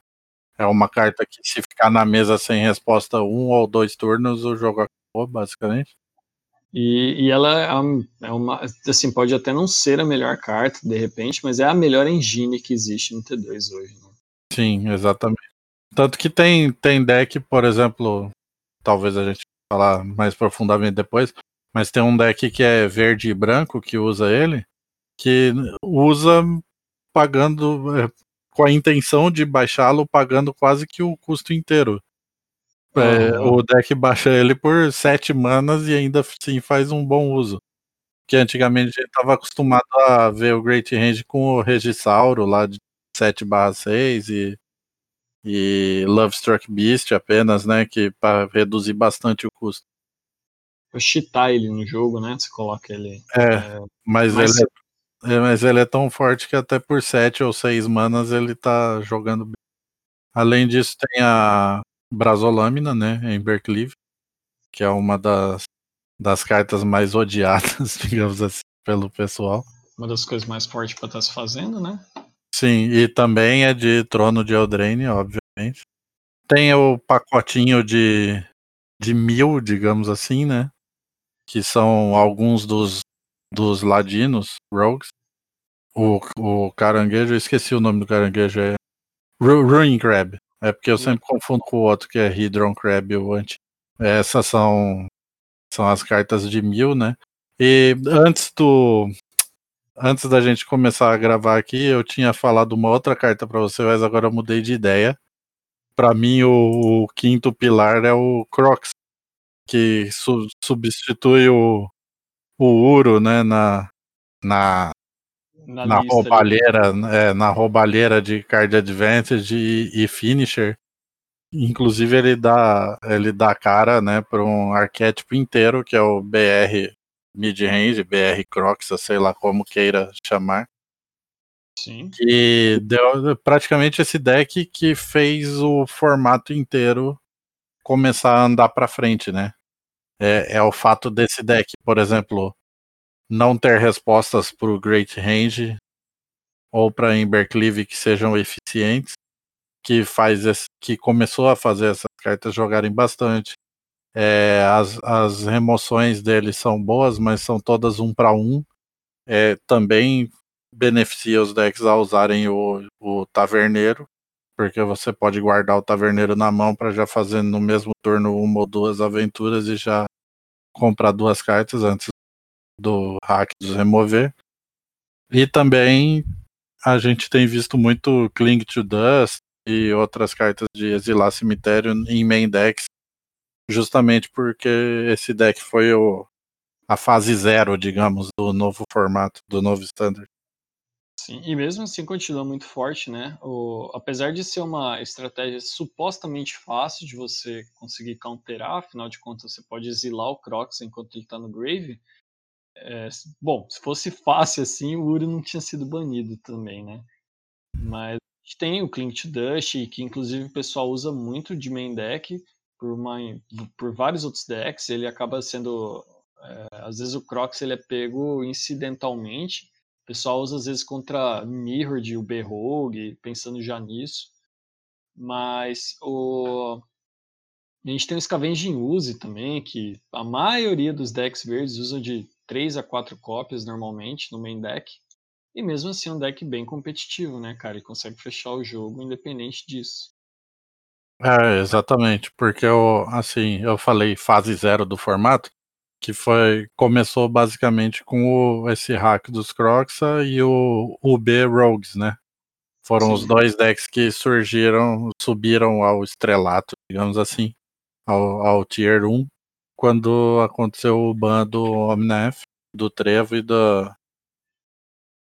É uma carta que se ficar na mesa sem resposta um ou dois turnos, o jogo acabou, basicamente. E, e ela é, é uma, assim, pode até não ser a melhor carta, de repente, mas é a melhor engine que existe no T2 hoje. Né? Sim, exatamente. Tanto que tem, tem deck, por exemplo, talvez a gente falar mais profundamente depois, mas tem um deck que é verde e branco que usa ele, que usa pagando é, com a intenção de baixá-lo pagando quase que o custo inteiro. É, o deck baixa ele por 7 manas e ainda assim faz um bom uso. Que antigamente a gente estava acostumado a ver o Great Range com o Regisauro lá de 7/6 e, e Love Struck Beast apenas, né? Que para reduzir bastante o custo. Pra cheatar ele no jogo, né? Você coloca ele. É, é mas, mas ele, É, mas ele é tão forte que até por 7 ou 6 manas ele tá jogando bem. Além disso, tem a Brasolâmina, né? Em Berclive, que é uma das, das cartas mais odiadas, digamos assim, pelo pessoal. Uma das coisas mais fortes para estar tá se fazendo, né? Sim, e também é de Trono de Eldraine, obviamente. Tem o pacotinho de, de mil, digamos assim, né? Que são alguns dos, dos ladinos, rogues. O, o caranguejo, eu esqueci o nome do caranguejo, é Ruin Crab. É porque eu sempre confundo com o outro que é Hydron Crab o anti. Essas são, são as cartas de mil, né? E antes do. Antes da gente começar a gravar aqui, eu tinha falado uma outra carta para você, mas agora eu mudei de ideia. Para mim, o, o, quinto pilar é o Crocs, que su, substitui o, o Uro, né, na, na, na, na roubalheira, é, na roubalheira de card advantage e, e, finisher. Inclusive ele dá ele dá cara, né, para um arquétipo inteiro que é o BR mid-range, BR Crocs, sei lá como queira chamar. Sim. Que deu praticamente esse deck que fez o formato inteiro começar a andar para frente, né? É, é o fato desse deck, por exemplo, não ter respostas para o Great Range ou para Embercleave que sejam eficientes, que faz esse, que começou a fazer essas cartas jogarem bastante. É, as, as remoções deles são boas, mas são todas um para um. É, também beneficia os decks a usarem o, o Taverneiro, porque você pode guardar o Taverneiro na mão para já fazer no mesmo turno uma ou duas aventuras e já comprar duas cartas antes do hack dos remover. E também a gente tem visto muito Cling to Dust e outras cartas de exilar cemitério em main decks, justamente porque esse deck foi o, a fase zero, digamos, do novo formato, do novo standard. Sim, e mesmo assim continua muito forte, né? O, apesar de ser uma estratégia supostamente fácil de você conseguir counterar, afinal de contas você pode exilar o Crocs enquanto ele está no grave, é, bom, se fosse fácil assim, o Uri não tinha sido banido também, né? Mas a gente tem o Clink to Dust, que inclusive o pessoal usa muito de main deck por, uma, por vários outros decks. Ele acaba sendo. É, às vezes o Crocs ele é pego incidentalmente. O pessoal usa às vezes contra Mirror de UB Rogue, pensando já nisso. Mas o. A gente tem o Scavenging Use também, que a maioria dos decks verdes usa de 3 a 4 cópias normalmente no main deck. E mesmo assim é um deck bem competitivo, né, cara? Ele consegue fechar o jogo independente disso. É, exatamente, porque eu, assim, eu falei fase zero do formato, que foi começou basicamente com o, esse hack dos Croxa e o UB Rogues, né? Foram Sim. os dois decks que surgiram, subiram ao estrelato, digamos assim, ao, ao Tier 1, quando aconteceu o ban do Omnef, do Trevo e do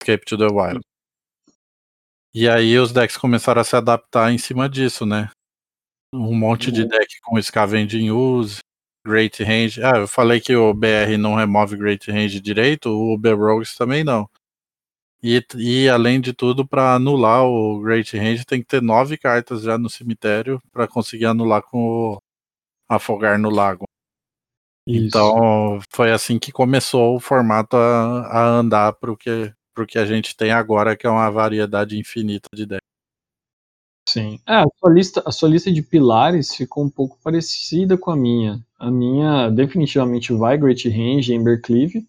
Escape to the Wild. E aí os decks começaram a se adaptar em cima disso, né? Um monte de uhum. deck com Scavenging Use, Great Range. Ah, eu falei que o BR não remove Great Range direito, o Uber Rogues também não. E, e além de tudo, para anular o Great Range, tem que ter nove cartas já no cemitério para conseguir anular com o Afogar no Lago. Isso. Então foi assim que começou o formato a, a andar para o que, que a gente tem agora, que é uma variedade infinita de decks. Sim. É, a sua, lista, a sua lista de pilares ficou um pouco parecida com a minha. A minha definitivamente vai Great Range Ember Cleave,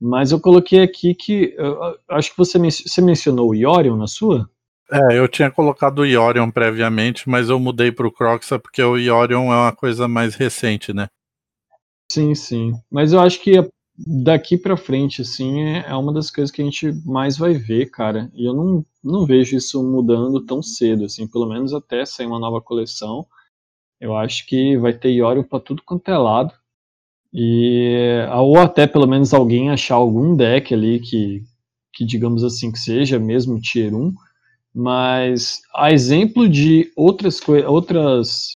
mas eu coloquei aqui que. Eu, acho que você, men você mencionou o Yorion na sua? É, eu tinha colocado o Yorion previamente, mas eu mudei para o Croxa porque o Yorion é uma coisa mais recente, né? Sim, sim. Mas eu acho que daqui para frente, assim, é, é uma das coisas que a gente mais vai ver, cara. E eu não, não vejo isso mudando tão cedo, assim, pelo menos até sair uma nova coleção. Eu acho que vai ter Iorio para tudo quanto é lado. E, ou até pelo menos alguém achar algum deck ali que, que digamos assim, que seja mesmo Tier 1. Mas a exemplo de outras coisas, outras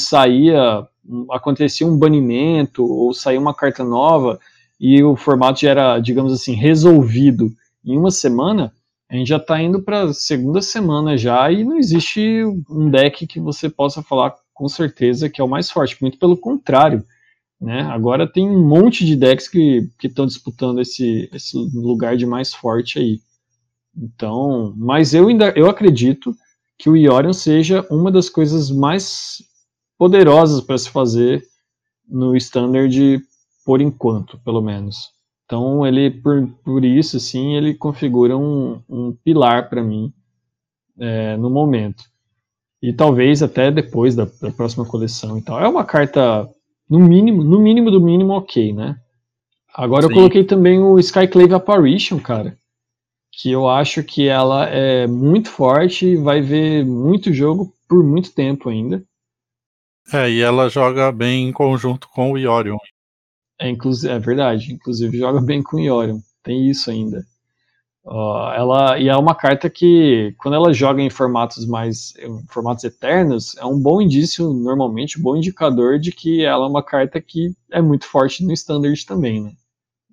saía acontecia um banimento ou saía uma carta nova e o formato já era, digamos assim, resolvido em uma semana, a gente já está indo para a segunda semana já e não existe um deck que você possa falar com certeza que é o mais forte, muito pelo contrário. Né? Agora tem um monte de decks que estão disputando esse, esse lugar de mais forte aí. Então, mas eu ainda eu acredito que o Iorion seja uma das coisas mais poderosas para se fazer no standard por enquanto, pelo menos. Então, ele, por, por isso, assim, ele configura um, um pilar para mim é, no momento. E talvez até depois da, da, próxima coleção e tal. É uma carta, no mínimo, no mínimo do mínimo, ok, né? Agora Sim. eu coloquei também o Skyclave Apparition, cara. Que eu acho que ela é muito forte e vai ver muito jogo por muito tempo ainda. É, e ela joga bem em conjunto com o Iorion. É, é verdade, inclusive joga bem com o Iorion, tem isso ainda. Uh, ela, e é uma carta que, quando ela joga em formatos mais em formatos eternos, é um bom indício, normalmente, um bom indicador de que ela é uma carta que é muito forte no standard também, né?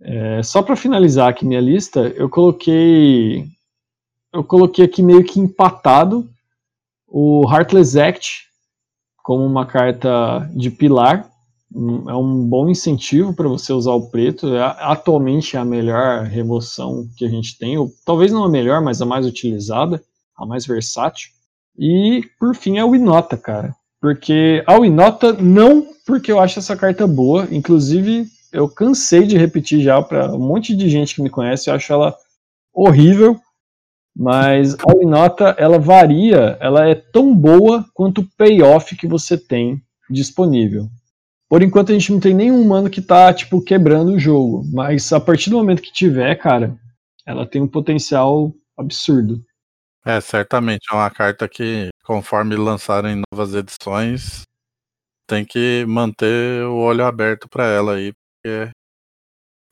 É, só para finalizar aqui minha lista, eu coloquei eu coloquei aqui meio que empatado o Heartless Act como uma carta de pilar. É um bom incentivo para você usar o preto. É, atualmente é a melhor remoção que a gente tem, ou talvez não a melhor, mas a mais utilizada, a mais versátil. E por fim é o Inota, cara. Porque a Inota não porque eu acho essa carta boa, inclusive eu cansei de repetir já para um monte de gente que me conhece, eu acho ela horrível, mas a Winota, ela varia, ela é tão boa quanto o payoff que você tem disponível. Por enquanto a gente não tem nenhum humano que tá, tipo, quebrando o jogo, mas a partir do momento que tiver, cara, ela tem um potencial absurdo. É, certamente é uma carta que, conforme lançarem novas edições, tem que manter o olho aberto para ela aí, porque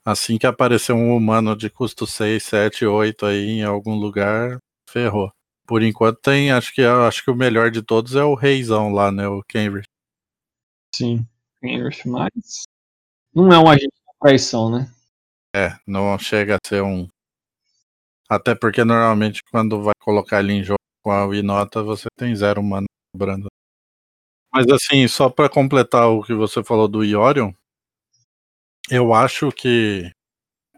Assim que aparecer um humano de custo 6, 7, 8 aí em algum lugar, ferrou. Por enquanto tem, acho que acho que o melhor de todos é o Reizão lá, né? O Cambridge. Sim, Cambridge, mas não é um agente de traição, né? É, não chega a ser um. Até porque normalmente quando vai colocar ele em jogo com a Winota, você tem zero mana cobrando. Mas assim, só para completar o que você falou do Iorion, eu acho que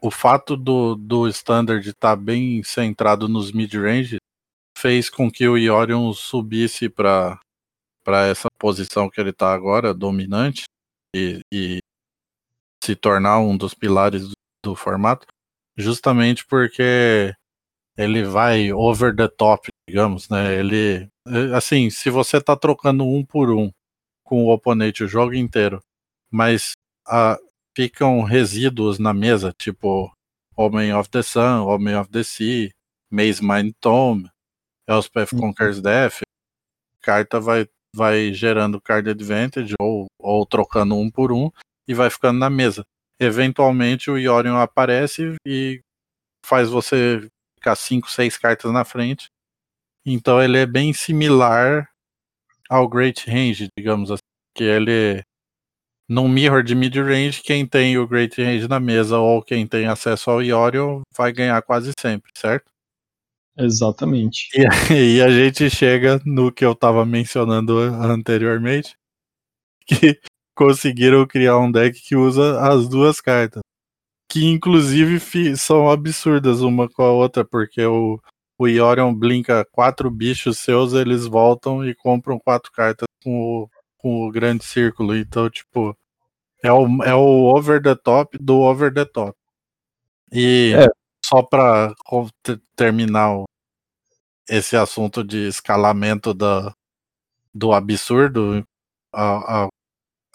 o fato do, do standard estar tá bem centrado nos mid-range fez com que o Iorion subisse para essa posição que ele está agora, dominante, e, e, se tornar um dos pilares do, do, formato, justamente porque ele vai over the top, digamos, né? Ele, assim, se você está trocando um por um com o oponente o jogo inteiro, mas a, ficam resíduos na mesa, tipo Homem of the Sun, Homem of the Sea, Maze Mind Tomb, Elspeth uhum. Conquers Death, carta vai, vai gerando card advantage ou, ou trocando um por um e vai ficando na mesa. Eventualmente o Yorion aparece e faz você ficar 5, 6 cartas na frente. Então ele é bem similar ao Great Range, digamos assim, que ele num mirror de mid-range, quem tem o Great Range na mesa ou quem tem acesso ao Yorion vai ganhar quase sempre, certo? Exatamente. E, e a gente chega no que eu estava mencionando anteriormente, que conseguiram criar um deck que usa as duas cartas. Que inclusive são absurdas uma com a outra, porque o, o Yorion blinka quatro bichos seus, eles voltam e compram quatro cartas com o com o grande círculo. Então, tipo, é o, é o over the top do over the top. E é. só para terminar o, esse assunto de escalamento da, do absurdo a, a,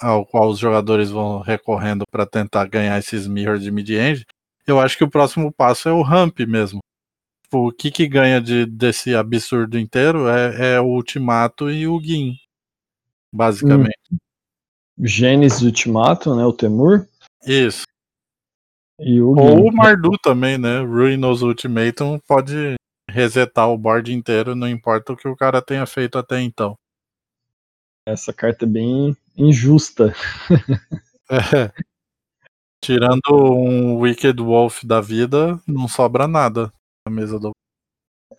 ao qual os jogadores vão recorrendo para tentar ganhar esses mirrors de mid-range, eu acho que o próximo passo é o ramp mesmo. Tipo, o que, que ganha de, desse absurdo inteiro é, é o ultimato e o Gin basicamente. Hum. Gênesis Ultimato, né? O Temur. Isso. E o Ou o Mardu também, né? Ruinos Ultimatum pode resetar o board inteiro, não importa o que o cara tenha feito até então. Essa carta é bem injusta. é. Tirando um Wicked Wolf da vida, não sobra nada na mesa do.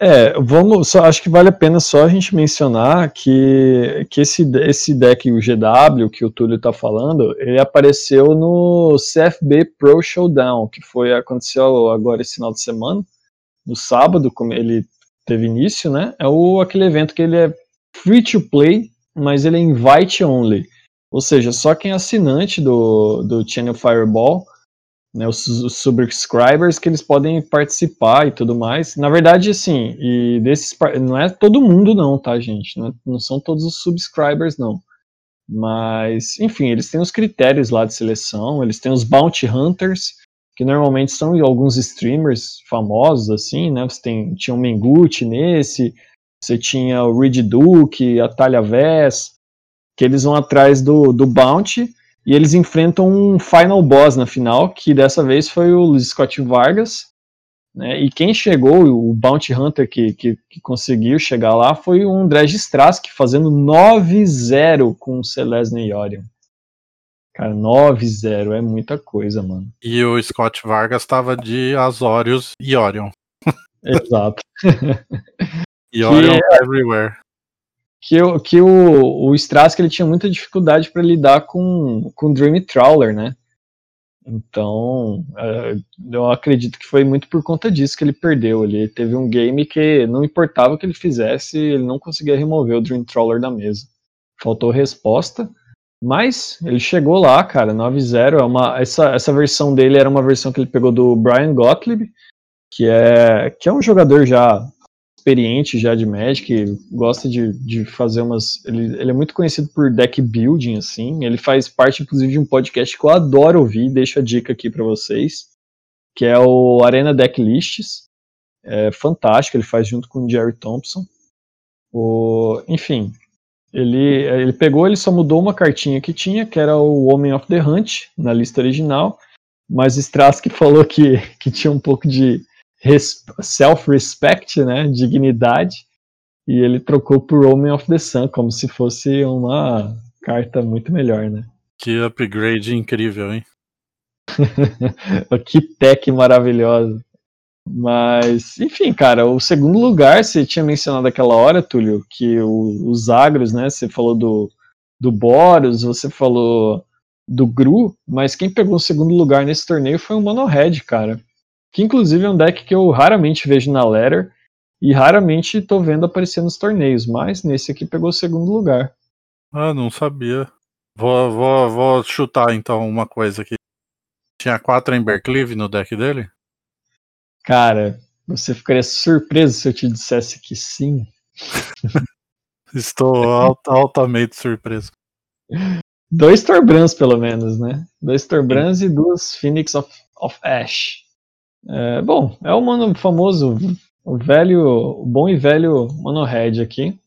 É, vamos. Só, acho que vale a pena só a gente mencionar que, que esse, esse deck, o GW, que o Túlio tá falando, ele apareceu no CFB Pro Showdown, que foi aconteceu agora esse final de semana, no sábado, como ele teve início, né? É o, aquele evento que ele é free to play, mas ele é invite only. Ou seja, só quem é assinante do, do Channel Fireball, né, os, subscribers, que eles podem participar e tudo mais. Na verdade, assim, e desses, não é todo mundo não, tá, gente? Não, é, não são todos os subscribers, não. Mas, enfim, eles têm os critérios lá de seleção, eles têm os Bounty Hunters, que normalmente são alguns streamers famosos, assim, né? Você tem, tinha o Mengucci nesse, você tinha o Reed Duke, a Talia Vess, que eles vão atrás do, do Bounty e eles enfrentam um final boss na final, que dessa vez foi o Scott Vargas, né, e quem chegou, o Bounty Hunter que, que, que conseguiu chegar lá, foi o André Strask, fazendo 9-0 com o Celesne Orion. Cara, 9-0 é muita coisa, mano. E o Scott Vargas estava de Azorius e Orion. Exato. e Orion é... everywhere que, o, que o, o Strask ele tinha muita dificuldade para lidar com, com Dream Trawler, né? Então, é, eu acredito que foi muito por conta disso que ele perdeu. Ele teve um game que não importava o que ele fizesse, ele não conseguia remover o Dream Trawler da mesa. Faltou resposta, mas ele chegou lá, cara, 9-0. É uma, essa, essa versão dele era uma versão que ele pegou do Brian Gottlieb, que é, que é um jogador já experiente já de Magic, gosta de, de fazer umas. Ele, ele é muito conhecido por deck building, assim. Ele faz parte, inclusive, de um podcast que eu adoro ouvir, deixo a dica aqui para vocês, que é o Arena Deck Lists. É fantástico, ele faz junto com o Jerry Thompson. O, enfim, ele, ele pegou, ele só mudou uma cartinha que tinha, que era o Homem of the Hunt, na lista original, mas Strask falou que, que tinha um pouco de self-respect, né, dignidade, e ele trocou por Homem of the Sun, como se fosse uma carta muito melhor, né? Que upgrade incrível, hein? que tech maravilhosa. Mas, enfim, cara, o segundo lugar, você tinha mencionado aquela hora, Túlio, que o, os agros, né? Você falou do, do Boros, você falou do Gru, mas quem pegou o segundo lugar nesse torneio foi o Monohead, cara que inclusive é um deck que eu raramente vejo na Letter e raramente estou vendo aparecer nos torneios, mas nesse aqui pegou o segundo lugar. Ah, não sabia. Vou, vou, vou chutar então uma coisa aqui. Tinha quatro Embercleave no deck dele? Cara, você ficaria surpreso se eu te dissesse que sim. Estou alt, altamente surpreso. Dois Torbrans, pelo menos, né? Dois Torbrans e duas Phoenix of, of Ash. É, bom, é o mano famoso, o velho, o bom e velho Monohead aqui.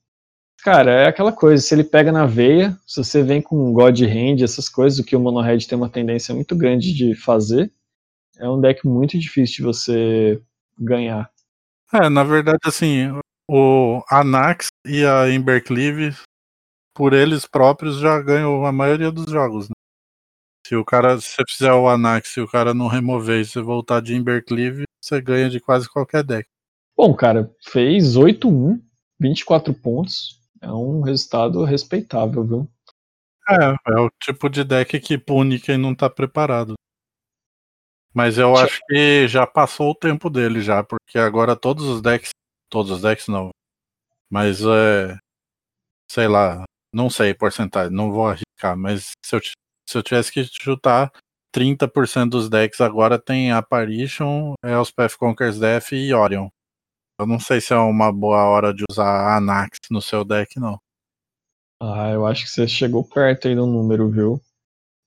Cara, é aquela coisa, se ele pega na veia, se você vem com God Hand, essas coisas, o que o Monohead tem uma tendência muito grande de fazer, é um deck muito difícil de você ganhar. É, na verdade, assim, o Anax e a Embercleave, por eles próprios, já ganham a maioria dos jogos, né? Se o cara, se você fizer o Anax e o cara não remover e você voltar de Embercleave, você ganha de quase qualquer deck. Bom, cara, fez 8-1, 24 pontos. É um resultado respeitável, viu? É, é o tipo de deck que pune quem não tá preparado. Mas eu acho que já passou o tempo dele já, porque agora todos os decks, todos os decks não, mas é, sei lá, não sei porcentagem, não vou arriscar, mas se eu se eu tivesse que chutar, 30% dos decks agora tem Apparition, Elspeth Conquers Death e Orion. Eu não sei se é uma boa hora de usar Anax no seu deck, não. Ah, eu acho que você chegou perto aí do número, viu?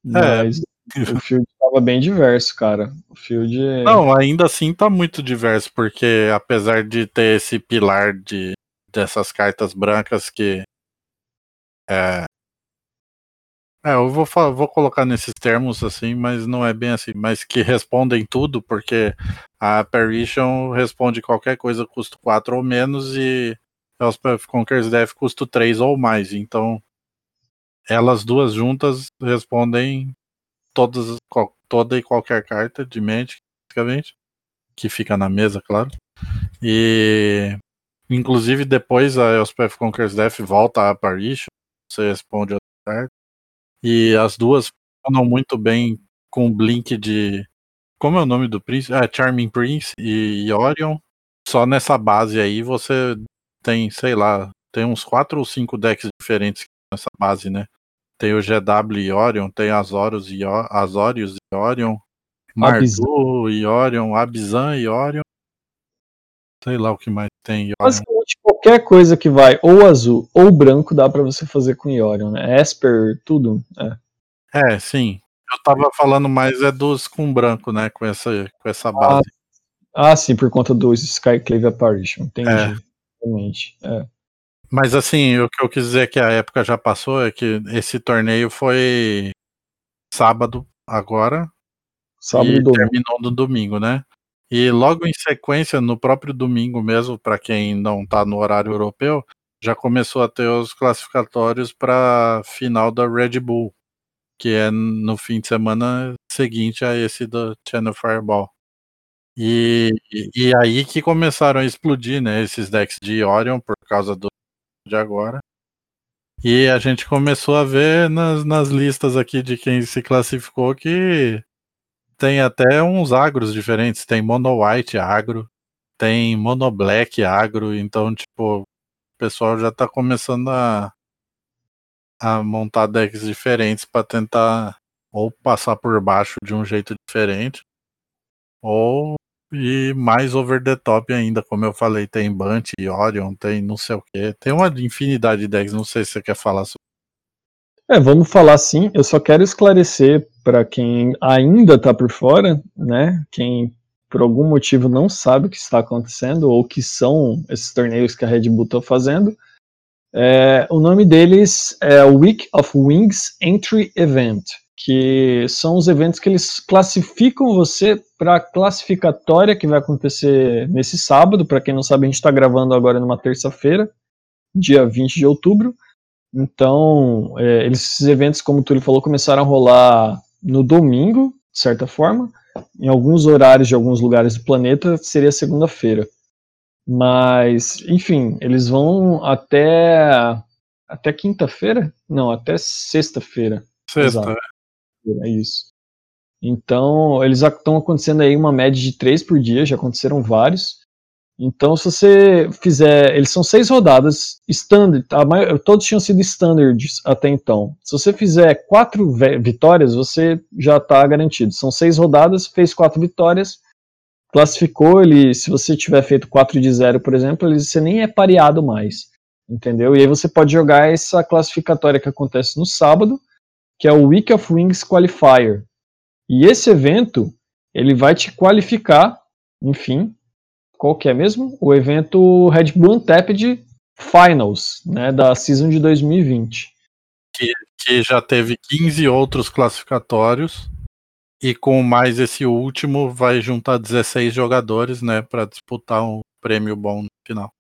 É. Mas é. o field estava bem diverso, cara. O field. Não, ainda assim tá muito diverso, porque apesar de ter esse pilar de dessas cartas brancas que é, é, eu vou, vou colocar nesses termos assim, mas não é bem assim, mas que respondem tudo, porque a Apparition responde qualquer coisa custo 4 ou menos e Elspeth Conquers Death custo 3 ou mais, então elas duas juntas respondem todas, toda e qualquer carta de Magic, basicamente, que fica na mesa, claro. E inclusive depois a Elspeth Conquers Death volta a Apparition, você responde a carta. E as duas funcionam muito bem com Blink de. Como é o nome do príncipe? É, Charming Prince e Orion. Só nessa base aí você tem, sei lá, tem uns quatro ou cinco decks diferentes nessa base, né? Tem o GW e Orion, tem Azorius e, Azorius e Orion, Mardu e Orion, Abzan e Orion. Sei lá o que mais tem. Qualquer coisa que vai ou azul ou branco dá para você fazer com Iorion, né? Esper, tudo. É. é, sim. Eu tava falando mais é dos com branco, né? Com essa, com essa base. Ah, ah sim, por conta do Skyclave Apparition. Entendi. É. Realmente. É. Mas assim, o que eu quis dizer que a época já passou é que esse torneio foi sábado agora. Sábado e terminou no domingo, né? E logo em sequência, no próprio domingo mesmo, para quem não está no horário europeu, já começou a ter os classificatórios para final da Red Bull, que é no fim de semana seguinte a esse do Channel Fireball. E, e, e aí que começaram a explodir, né, esses decks de Orion por causa do de agora. E a gente começou a ver nas, nas listas aqui de quem se classificou que tem até uns agros diferentes. Tem Mono White agro, tem Mono Black agro, então, tipo, o pessoal já tá começando a, a montar decks diferentes para tentar ou passar por baixo de um jeito diferente, ou e mais over the top ainda, como eu falei, tem Bunt, Orion, tem não sei o que. Tem uma infinidade de decks, não sei se você quer falar sobre. É, vamos falar sim. Eu só quero esclarecer para quem ainda está por fora, né? Quem por algum motivo não sabe o que está acontecendo ou que são esses torneios que a Red Bull está fazendo. É, o nome deles é Week of Wings Entry Event que são os eventos que eles classificam você para a classificatória que vai acontecer nesse sábado. Para quem não sabe, a gente está gravando agora numa terça-feira, dia 20 de outubro. Então, é, esses eventos, como o Túlio falou, começaram a rolar no domingo, de certa forma. Em alguns horários de alguns lugares do planeta, seria segunda-feira. Mas, enfim, eles vão até até quinta-feira? Não, até sexta-feira. Sexta, é isso. Então, eles estão acontecendo aí uma média de três por dia, já aconteceram vários. Então, se você fizer. Eles são seis rodadas, standard, maior, todos tinham sido standards até então. Se você fizer quatro vitórias, você já está garantido. São seis rodadas, fez quatro vitórias, classificou ele. Se você tiver feito 4 de 0, por exemplo, ele, você nem é pareado mais. Entendeu? E aí você pode jogar essa classificatória que acontece no sábado que é o Week of Wings Qualifier. E esse evento, ele vai te qualificar, enfim, qual que é mesmo? O evento Red Bull Untapped Finals, né, da season de 2020. Que, que já teve 15 outros classificatórios e com mais esse último vai juntar 16 jogadores, né, para disputar um prêmio bom no final.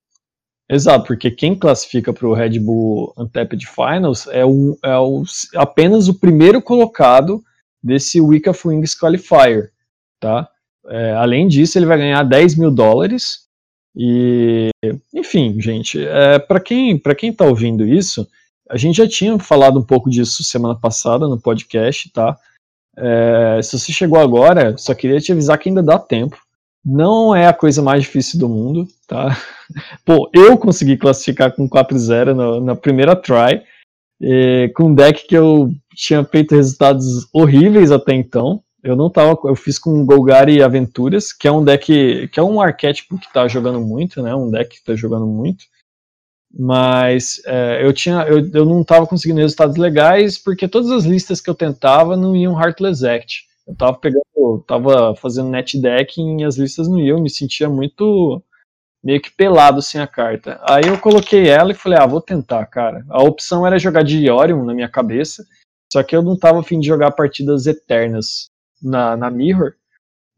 Exato, porque quem classifica para o Red Bull Untapped Finals é, o, é o, apenas o primeiro colocado desse Week of Wings Qualifier, tá? É, além disso, ele vai ganhar 10 mil dólares e, enfim, gente, é, para quem para quem está ouvindo isso, a gente já tinha falado um pouco disso semana passada no podcast, tá? É, se você chegou agora, só queria te avisar que ainda dá tempo. Não é a coisa mais difícil do mundo, tá? Pô, eu consegui classificar com 4-0 na, primeira try, com um deck que eu tinha feito resultados horríveis até então. Eu não tava, eu fiz com Golgari Aventuras, que é um deck, que é um arquétipo que tá jogando muito, né? Um deck que tá jogando muito. Mas é, eu tinha, eu, eu não tava conseguindo resultados legais porque todas as listas que eu tentava não iam Heartless Act. Eu tava pegando, tava fazendo net deck e as listas não iam, eu me sentia muito meio que pelado sem a carta. Aí eu coloquei ela e falei, ah, vou tentar, cara. A opção era jogar de Iorium na minha cabeça, só que eu não tava afim de jogar partidas eternas na, na Mirror.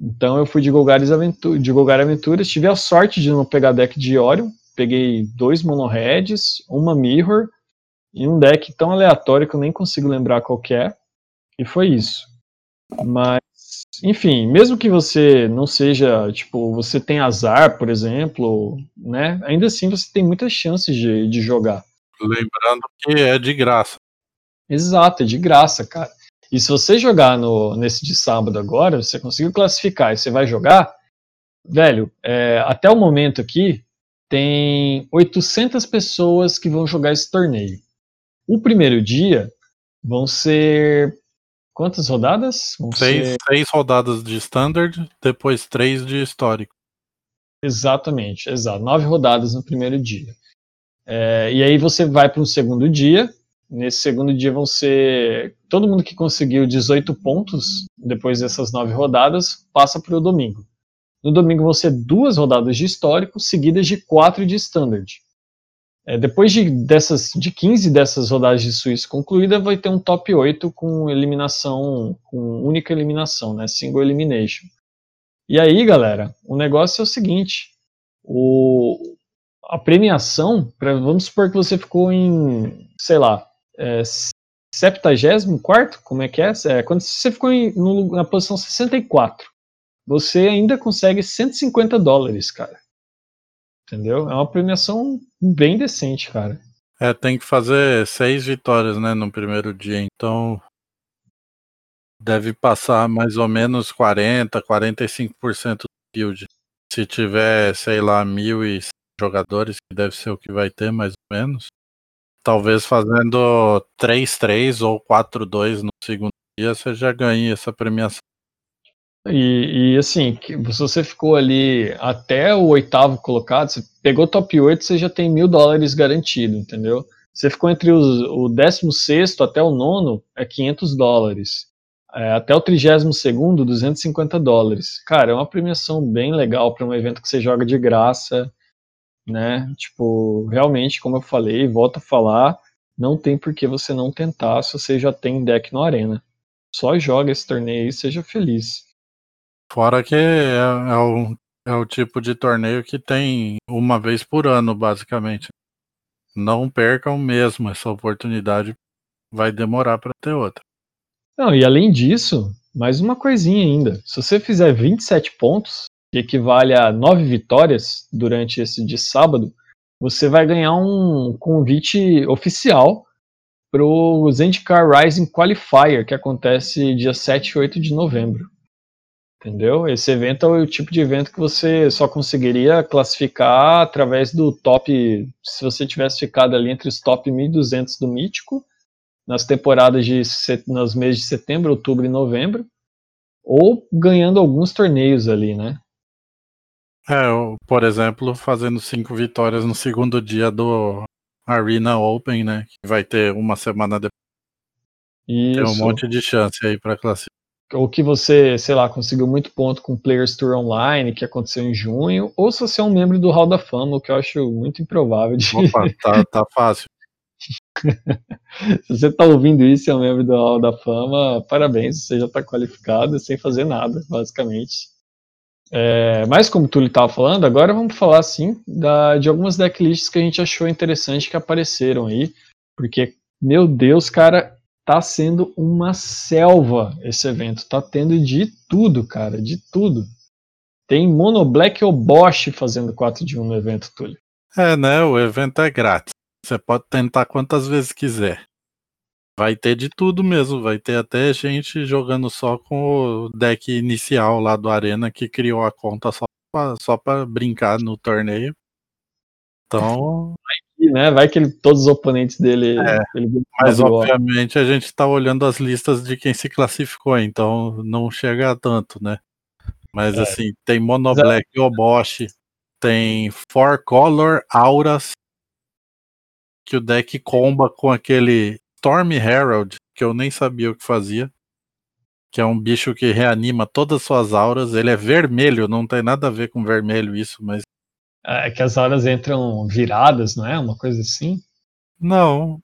Então eu fui de Golgaris Aventura, de Golgar Aventuras, tive a sorte de não pegar deck de Iorium, peguei dois Monoheads, uma Mirror e um deck tão aleatório que eu nem consigo lembrar qual é, e foi isso. Mas, enfim, mesmo que você não seja, tipo, você tem azar, por exemplo, né? Ainda assim você tem muitas chances de, de jogar. Lembrando que é de graça. Exato, é de graça, cara. E se você jogar no, nesse de sábado agora, você conseguiu classificar e você vai jogar, velho, é, até o momento aqui, tem 800 pessoas que vão jogar esse torneio. O primeiro dia vão ser Quantas rodadas? Seis, ser... seis rodadas de standard, depois três de histórico. Exatamente, exato. Nove rodadas no primeiro dia. É, e aí você vai para um segundo dia. Nesse segundo dia vão ser. Todo mundo que conseguiu 18 pontos depois dessas nove rodadas passa para o domingo. No domingo vão ser duas rodadas de histórico, seguidas de quatro de standard. É, depois de, dessas, de 15 dessas rodadas de Suíça concluída, vai ter um top 8 com eliminação, com única eliminação, né? Single elimination. E aí, galera, o negócio é o seguinte: o, a premiação, pra, vamos supor que você ficou em, sei lá, é, 74, como é que é? é quando você ficou em, no, na posição 64, você ainda consegue 150 dólares, cara. Entendeu? É uma premiação bem decente, cara. É, tem que fazer seis vitórias, né, no primeiro dia. Então, deve passar mais ou menos 40, 45% do field. Se tiver, sei lá, mil e jogadores, que deve ser o que vai ter, mais ou menos. Talvez fazendo 3-3 ou 4-2 no segundo dia, você já ganha essa premiação. E, e, assim, se você ficou ali até o oitavo colocado, você pegou top 8, você já tem mil dólares garantido, entendeu? Você ficou entre os, o décimo sexto até o nono, é 500 dólares. É, até o trigésimo segundo, 250 dólares. Cara, é uma premiação bem legal para um evento que você joga de graça, né? Tipo, realmente, como eu falei, volto a falar, não tem por que você não tentar se você já tem deck no Arena. Só joga esse torneio e seja feliz. Fora que é, é, o, é o tipo de torneio que tem uma vez por ano, basicamente. Não percam mesmo essa oportunidade, vai demorar para ter outra. Não, e além disso, mais uma coisinha ainda. Se você fizer 27 pontos, que equivale a 9 vitórias durante esse de sábado, você vai ganhar um convite oficial para o Zendikar Rising Qualifier, que acontece dia 7 e 8 de novembro. Entendeu? Esse evento é o tipo de evento que você só conseguiria classificar através do top. Se você tivesse ficado ali entre os top 1200 do Mítico, nas temporadas de. nos meses de setembro, outubro e novembro, ou ganhando alguns torneios ali, né? É, por exemplo, fazendo cinco vitórias no segundo dia do Arena Open, né? Que vai ter uma semana depois. Isso. Tem um monte de chance aí para classificar ou que você, sei lá, conseguiu muito ponto com Players Tour Online, que aconteceu em junho, ou se você é um membro do Hall da Fama, o que eu acho muito improvável de... Opa, tá, tá fácil. se você está ouvindo isso e é um membro do Hall da Fama, parabéns, você já está qualificado sem fazer nada, basicamente. É, mas como tu estava falando, agora vamos falar assim da, de algumas decklists que a gente achou interessante que apareceram aí, porque, meu Deus, cara, tá sendo uma selva esse evento. Tá tendo de tudo, cara, de tudo. Tem Mono Black ou Bosch fazendo 4 de 1 no evento, Túlio. É, né? O evento é grátis. Você pode tentar quantas vezes quiser. Vai ter de tudo mesmo. Vai ter até gente jogando só com o deck inicial lá do Arena que criou a conta só pra, só pra brincar no torneio. Então né? Vai que ele, todos os oponentes dele. É, ele mas obviamente a gente está olhando as listas de quem se classificou, então não chega a tanto, né? Mas é. assim, tem Mono Black, Oboshi, tem Four Color Auras, que o deck comba com aquele Storm Herald, que eu nem sabia o que fazia. Que é um bicho que reanima todas as suas auras. Ele é vermelho, não tem nada a ver com vermelho isso, mas é que as horas entram viradas, não é? Uma coisa assim? Não.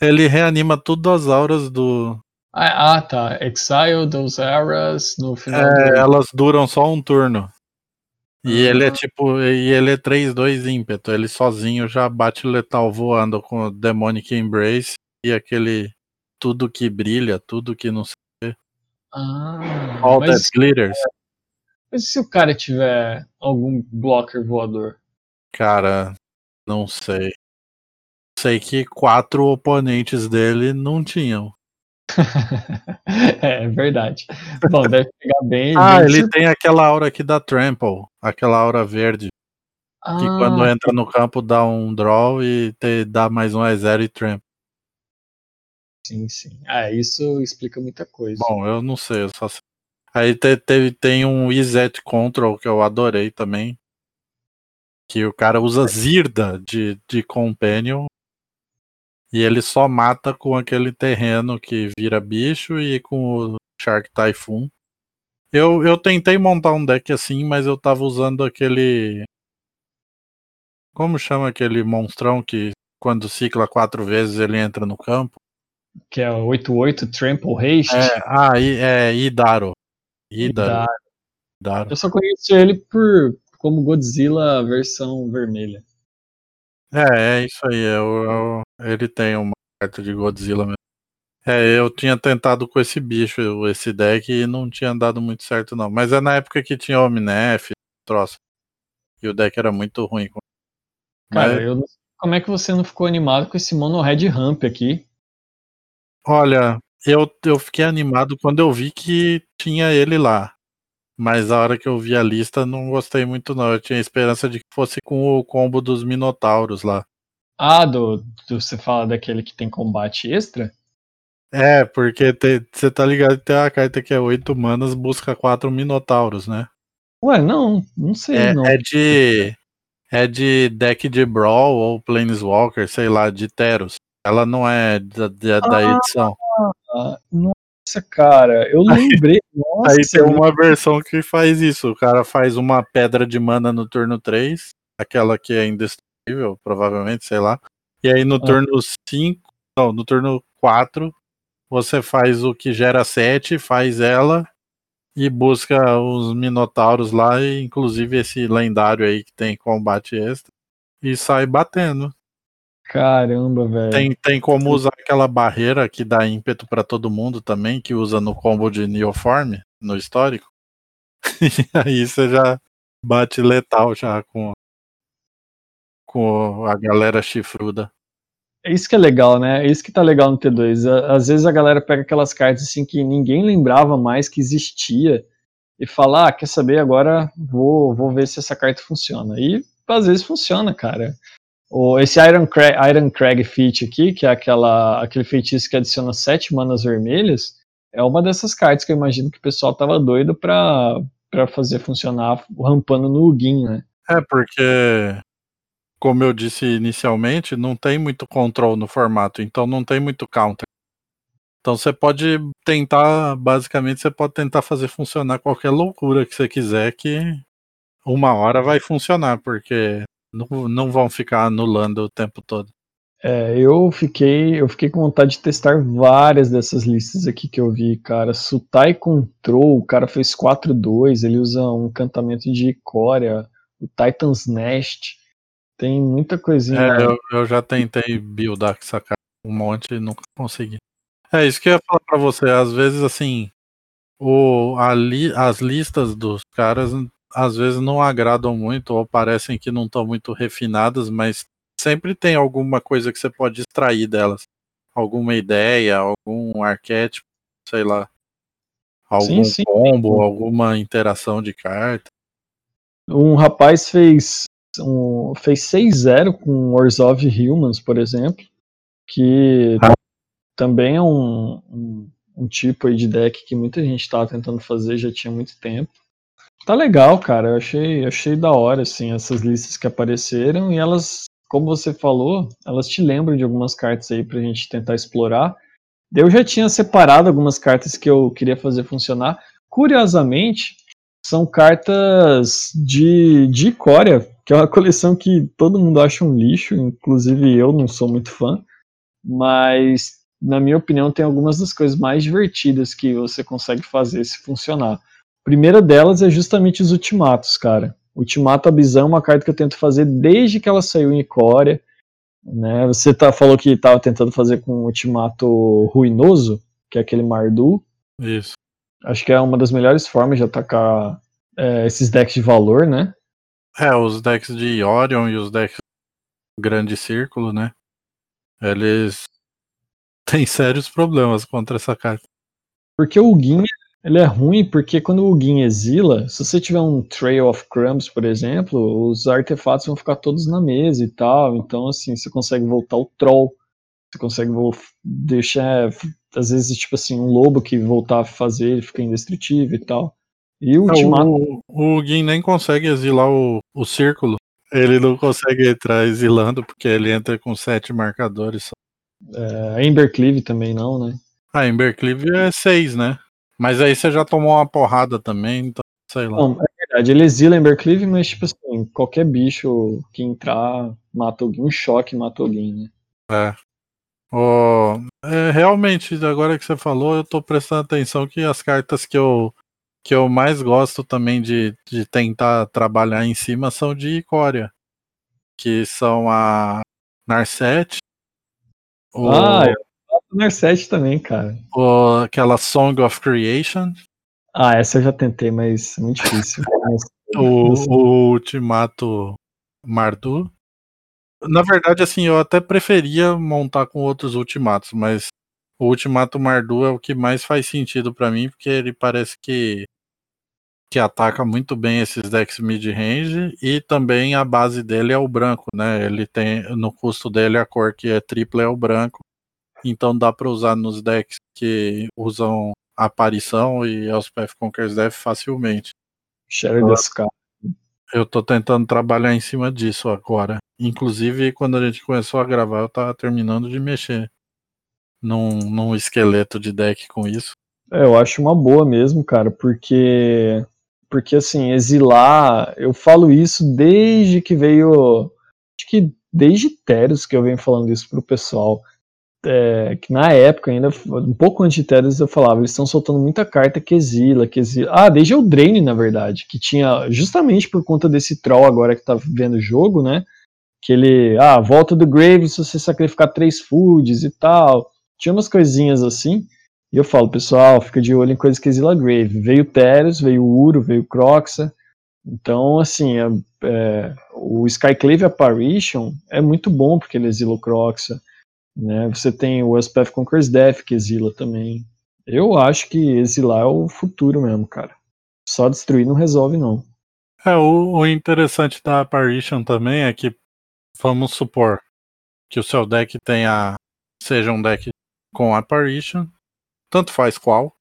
Ele reanima tudo as auras do. Ah, ah tá. Exile those auras no final. É, do... elas duram só um turno. E uhum. ele é tipo. E ele é 3-2 ímpeto. Ele sozinho já bate letal voando com o Demonic Embrace e aquele. Tudo que brilha, tudo que não sei. Ah, All mas, That Glitters. mas se o cara tiver algum blocker voador? Cara, não sei. Sei que quatro oponentes dele não tinham. é, é verdade. Bom, deve pegar bem. Ah, bem ele tem aquela aura aqui da Trample, aquela aura verde, que Ah, quando entra no campo dá um draw e te dá mais um E0 e Trample. Sim, sim. Ah, isso explica muita coisa. Bom, eu não sei, eu só sei. Aí te- teve, tem um Izet Control que eu adorei também. Que o cara usa Zirda de, de Companion. E ele só mata com aquele terreno que vira bicho e com o Shark Typhoon. Eu, eu tentei montar um deck assim, mas eu tava usando aquele. Como chama aquele monstrão que quando cicla quatro vezes ele entra no campo? Que é o 88 Trample Haste. É, ah, I- é Idaro. Idaro. Eu só conheço ele por como Godzilla versão vermelha. É, é isso aí. Eu, eu- ele tem uma carta de Godzilla mesmo. É, eu tinha tentado com esse bicho, esse deck, e não tinha dado muito certo, não. Mas é na época que tinha Omnef, troço. E o deck era muito ruim. Cara, Mas- eu como é que você não ficou animado com esse Mono Red Ramp aqui? Olha, eu, eu fiquei animado quando eu vi que tinha ele lá. Mas a hora que eu vi a lista, não gostei muito, não. Eu tinha esperança de que fosse com o combo dos Minotauros lá. Ah, do, do você fala daquele que tem combate extra? É, porque você tá ligado que tem uma carta que é 8 manas, busca 4 Minotauros, né? Ué, não, não sei É, não. é de. É de deck de Brawl ou Planeswalker, sei lá, de Teros. Ela não é da, da, da Ah, edição. Nossa, cara, eu lembrei. Nossa, Aí tem uma versão que faz isso. O cara faz uma pedra de mana no turno 3, aquela que é indestrutível, provavelmente, sei lá. E aí no Ah. turno 5, não, no turno 4, você faz o que gera 7, faz ela e busca os minotauros lá, inclusive esse lendário aí que tem combate extra, e sai batendo. Caramba, velho. Tem, tem como usar aquela barreira que dá ímpeto pra todo mundo também, que usa no combo de Neoform, no histórico. E aí você já bate letal já com, com a galera chifruda. É isso que é legal, né? É isso que tá legal no T2. À- Às vezes a galera pega aquelas cartas assim que ninguém lembrava mais que existia e fala, ah, quer saber, agora vou, vou ver se essa carta funciona. E às vezes funciona, cara. O, esse Iron Crag, Iron Crag Feat aqui, que é aquela, aquele feitiço que adiciona sete manas vermelhas, é uma dessas cartas que eu imagino que o pessoal tava doido pra, pra fazer funcionar rampando no Ugin, né? É, porque, como eu disse inicialmente, não tem muito control no formato, então não tem muito counter. Então você pode tentar, basicamente, você pode tentar fazer funcionar qualquer loucura que você quiser, que uma hora vai funcionar, porque não, não vão ficar anulando o tempo todo. É, eu fiquei, eu fiquei com vontade de testar várias dessas listas aqui que eu vi, cara. Sutai Control, o cara fez 4-2, ele usa um encantamento de Icória, o Titan's Nest. Tem muita coisinha. É, eu, eu já tentei buildar com essa cara um monte e nunca consegui. É isso que eu ia falar pra você. Às vezes, assim, o, li- as listas dos caras às vezes não agradam muito ou parecem que não estão muito refinadas, mas sempre tem alguma coisa que você pode extrair delas. Alguma ideia, algum arquétipo, sei lá. Algum Sim, sim. combo, alguma interação de carta. Um rapaz fez um, fez 6-0 com Orzhov Humans, por exemplo, que Ah. também é um, um, um tipo de deck que muita gente estava tentando fazer já tinha muito tempo. Tá legal, cara. Eu achei, achei da hora, assim, essas listas que apareceram e elas, como você falou, elas te lembram de algumas cartas aí pra gente tentar explorar. Eu já tinha separado algumas cartas que eu queria fazer funcionar. Curiosamente, são cartas de, de Icória, que é uma coleção que todo mundo acha um lixo, inclusive eu não sou muito fã, mas na minha opinião tem algumas das coisas mais divertidas que você consegue fazer se funcionar. Primeira delas é justamente os ultimatos, cara. Ultimato Abisão é uma carta que eu tento fazer desde que ela saiu em Icória. Né? Você tá, falou que estava tentando fazer com o Ultimato Ruinoso, que é aquele Mardu. Isso. Acho que é uma das melhores formas de atacar é, esses decks de valor, né? É, os decks de Orion e os decks Grande Círculo, né? Eles têm sérios problemas contra essa carta. Porque o Gin ele é ruim porque quando o Gin exila, se você tiver um Trail of Crumbs, por exemplo, os artefatos vão ficar todos na mesa e tal. Então, assim, você consegue voltar o Troll. Você consegue deixar, às vezes, tipo assim, um lobo que voltar a fazer, ele fica indestrutível e tal. E o Ultimato. O, o Gin nem consegue exilar o, o círculo. Ele não consegue entrar exilando porque ele entra com sete marcadores só. É, a Embercleave também não, né? A Embercleave é seis, né? Mas aí você já tomou uma porrada também, então sei lá. Não, é verdade, ele exila Embercleave, mas tipo assim, qualquer bicho que entrar mata alguém, um choque mata alguém, né? É. Oh, é, realmente, agora que você falou, eu tô prestando atenção que as cartas que eu que eu mais gosto também de, de tentar trabalhar em cima são de Icória. Que são a Narset. O, ah, Narset também, cara. Aquela Song of Creation. Ah, essa eu já tentei, mas é muito difícil. o, o Ultimato Mardu. Na verdade, assim, eu até preferia montar com outros ultimatos, mas o Ultimato Mardu é o que mais faz sentido para mim, porque ele parece que que ataca muito bem esses decks mid-range e também a base dele é o branco, né? Ele tem no custo dele a cor que é tripla é o branco. Então dá para usar nos decks que usam aparição e Elspeth Conquers Death facilmente. Sherry então, Eu tô tentando trabalhar em cima disso agora. Inclusive, quando a gente começou a gravar, eu tava terminando de mexer num, num esqueleto de deck com isso. É, eu acho uma boa mesmo, cara, porque porque assim, exilar, eu falo isso desde que veio, acho que desde Teros que eu venho falando isso pro pessoal. É, que na época ainda, um pouco antes de Teros eu falava, eles estão soltando muita carta que exila, que exila. Ah, desde o Drain, na verdade, que tinha, justamente por conta desse troll agora que tá vendo o jogo, né? Que ele, ah, volta do Grave se você sacrificar três foods e tal. Tinha umas coisinhas assim. E eu falo, pessoal, fica de olho em coisas que exila Grave. Veio Teros, veio Uro, veio Croxa. Então, assim, é, é, o Skyclave Apparition é muito bom porque ele exila o Croxa. Né? Você tem o Aspect Conquers Death que exila também. Eu acho que exilar é o futuro mesmo, cara. Só destruir não resolve, não. É, o, o interessante da Apparition também é que, vamos supor que o seu deck tenha, seja um deck com Apparition, tanto faz qual,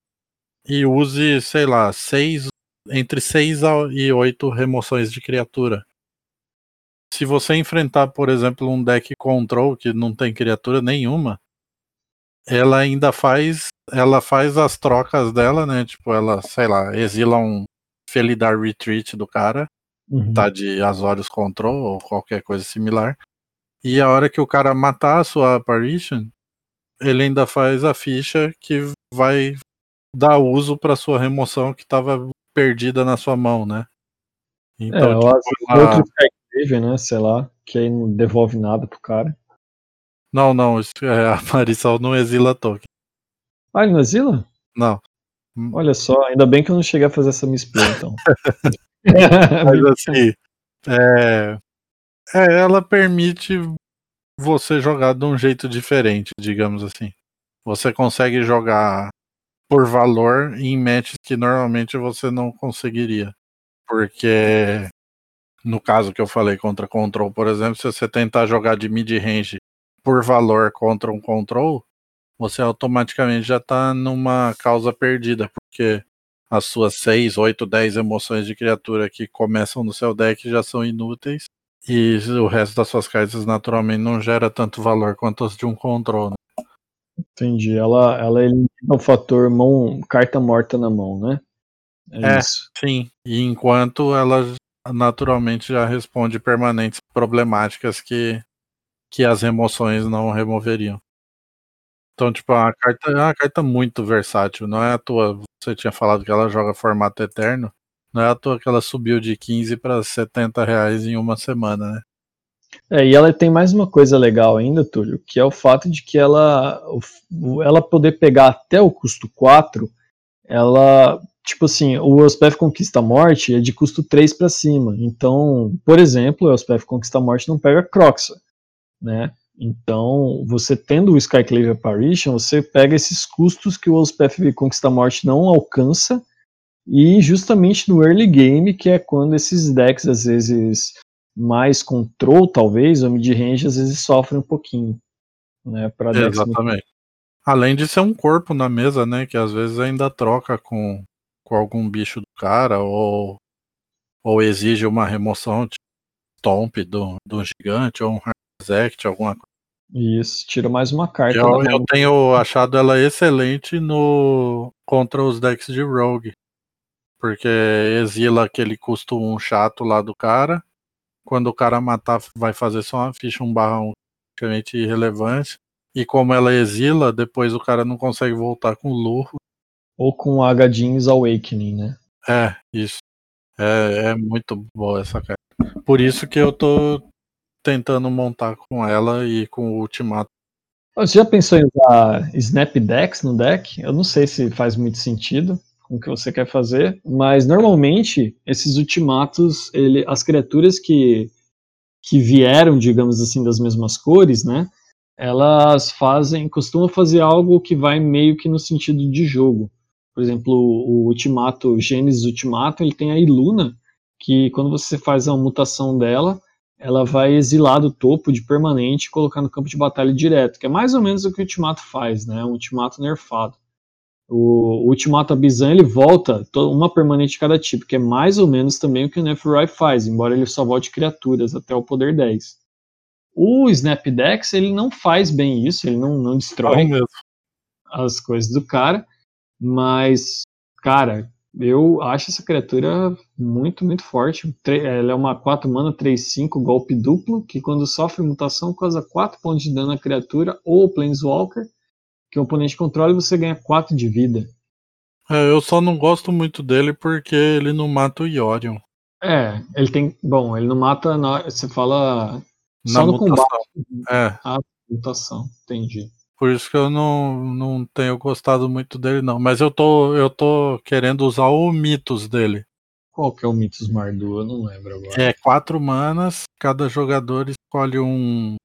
e use, sei lá, seis, entre 6 e 8 remoções de criatura. Se você enfrentar, por exemplo, um deck control que não tem criatura nenhuma, ela ainda faz, ela faz as trocas dela, né? Tipo, ela, sei lá, exila um Felidar Retreat do cara, uhum. tá de Azorius Control ou qualquer coisa similar. E a hora que o cara matar a sua Apparition, ele ainda faz a ficha que vai dar uso para sua remoção que estava perdida na sua mão, né? Então, é, tipo, ela... outro Skyclave, né? Sei lá, que aí não devolve nada pro cara. Não, não, é, a Marisol não exila token. Ah, ele não exila? Não. Olha só, ainda bem que eu não cheguei a fazer essa misplay, então. Mas assim, é, é, ela permite você jogar de um jeito diferente, digamos assim. Você consegue jogar por valor em matches que normalmente você não conseguiria. Porque no caso que eu falei contra control, por exemplo, se você tentar jogar de mid-range por valor contra um control, você automaticamente já está numa causa perdida, porque as suas 6, 8, 10 emoções de criatura que começam no seu deck já são inúteis e o resto das suas cartas naturalmente não gera tanto valor quanto as de um control. Né? Entendi. Ela, ela elimina o fator mão, carta morta na mão, né? É, é sim. E enquanto ela naturalmente já responde permanentes problemáticas que, que as remoções não removeriam. Então, tipo, a carta é uma carta muito versátil. Não é à toa, você tinha falado que ela joga formato eterno. Não é à toa que ela subiu de 15 para 70 reais em uma semana, né? É, e ela tem mais uma coisa legal ainda, Túlio, que é o fato de que ela, ela poder pegar até o custo 4, ela, tipo assim, o Elspeth Conquista Morte é de custo 3 para cima. Então, por exemplo, o Elspeth Conquista Morte não pega Croxa, né? Então, você tendo o Skyclave Apparition, você pega esses custos que o Elspeth Conquista Morte não alcança, e justamente no early game, que é quando esses decks, às vezes, mais control, talvez, ou mid-range, às vezes sofrem um pouquinho. Né, pra Exatamente. Além de ser um corpo na mesa, né? Que às vezes ainda troca com, com algum bicho do cara, ou, ou exige uma remoção, tipo Stomp do, do gigante, ou um Harzact, alguma coisa. Isso, tira mais uma carta. Eu, eu tenho achado ela excelente no contra os decks de Rogue. Porque exila aquele custo 1 um chato lá do cara. Quando o cara matar, vai fazer só uma ficha 1 barra 1 praticamente irrelevante. E como ela exila, depois o cara não consegue voltar com lurro. Ou com H Jeans Awakening, né? É, isso. É, é muito boa essa carta. Por isso que eu tô tentando montar com ela e com o Ultimato. Você já pensou em usar Snap Decks no deck? Eu não sei se faz muito sentido com o que você quer fazer, mas normalmente esses ultimatos, ele, as criaturas que, que vieram, digamos assim, das mesmas cores, né? Elas fazem, costumam fazer algo que vai meio que no sentido de jogo. Por exemplo, o Ultimato, Gênesis Ultimato, ele tem a Iluna, que quando você faz a mutação dela, ela vai exilar do topo de permanente e colocar no campo de batalha direto, que é mais ou menos o que o Ultimato faz, né? Um Ultimato nerfado. O, o Ultimato Abizan, ele volta uma permanente de cada tipo, que é mais ou menos também o que o Nephrai faz, embora ele só volte criaturas até o poder 10. O Snapdex, ele não faz bem isso, ele não, não destrói as coisas do cara, mas, cara, eu acho essa criatura muito, muito forte. Ela é uma 4 mana 3-5 golpe duplo, que quando sofre mutação causa 4 pontos de dano à criatura ou Planeswalker, que o oponente controla e você ganha 4 de vida. É, eu só não gosto muito dele porque ele não mata o Yorion. É, ele tem. Bom, ele não mata. Você fala só no mutação. combate. É. A mutação, entendi. Por isso que eu não, não tenho gostado muito dele, não. Mas eu tô, eu tô querendo usar o Mitos dele. Qual que é o Mitos Mardu? Eu não lembro agora. É quatro manas, cada jogador escolhe um,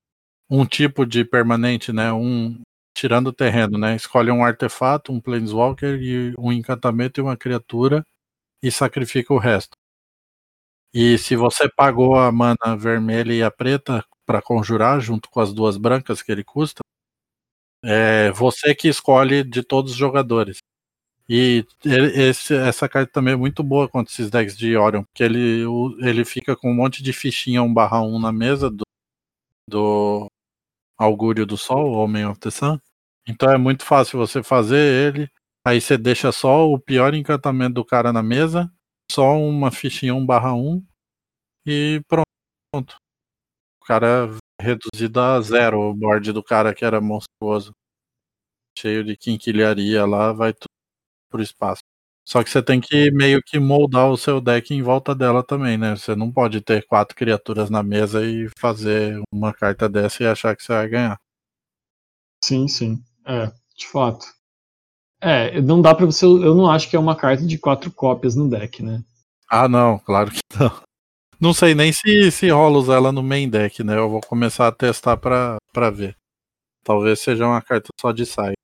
um tipo de permanente, né? Um. Tirando o terreno, né? Escolhe um artefato, um Planeswalker, e um encantamento e uma criatura e sacrifica o resto. E se você pagou a mana vermelha e a preta para conjurar, junto com as duas brancas que ele custa, é você que escolhe de todos os jogadores. E esse, essa carta também é muito boa contra esses decks de Orion, porque ele, ele fica com um monte de fichinha 1/1 na mesa do, do Augúrio do Sol, Homem of the Sun. Então é muito fácil você fazer ele. Aí você deixa só o pior encantamento do cara na mesa só uma fichinha 1/1 e pronto. O cara reduzido a zero, o board do cara que era monstruoso. Cheio de quinquilharia lá, vai tudo pro espaço. Só que você tem que meio que moldar o seu deck em volta dela também, né? Você não pode ter quatro criaturas na mesa e fazer uma carta dessa e achar que você vai ganhar. Sim, sim. É, de fato. É, não dá pra você. Eu não acho que é uma carta de quatro cópias no deck, né? Ah, não, claro que não. Não sei nem se, se rola usar ela no main deck, né? Eu vou começar a testar pra, pra ver. Talvez seja uma carta só de saia.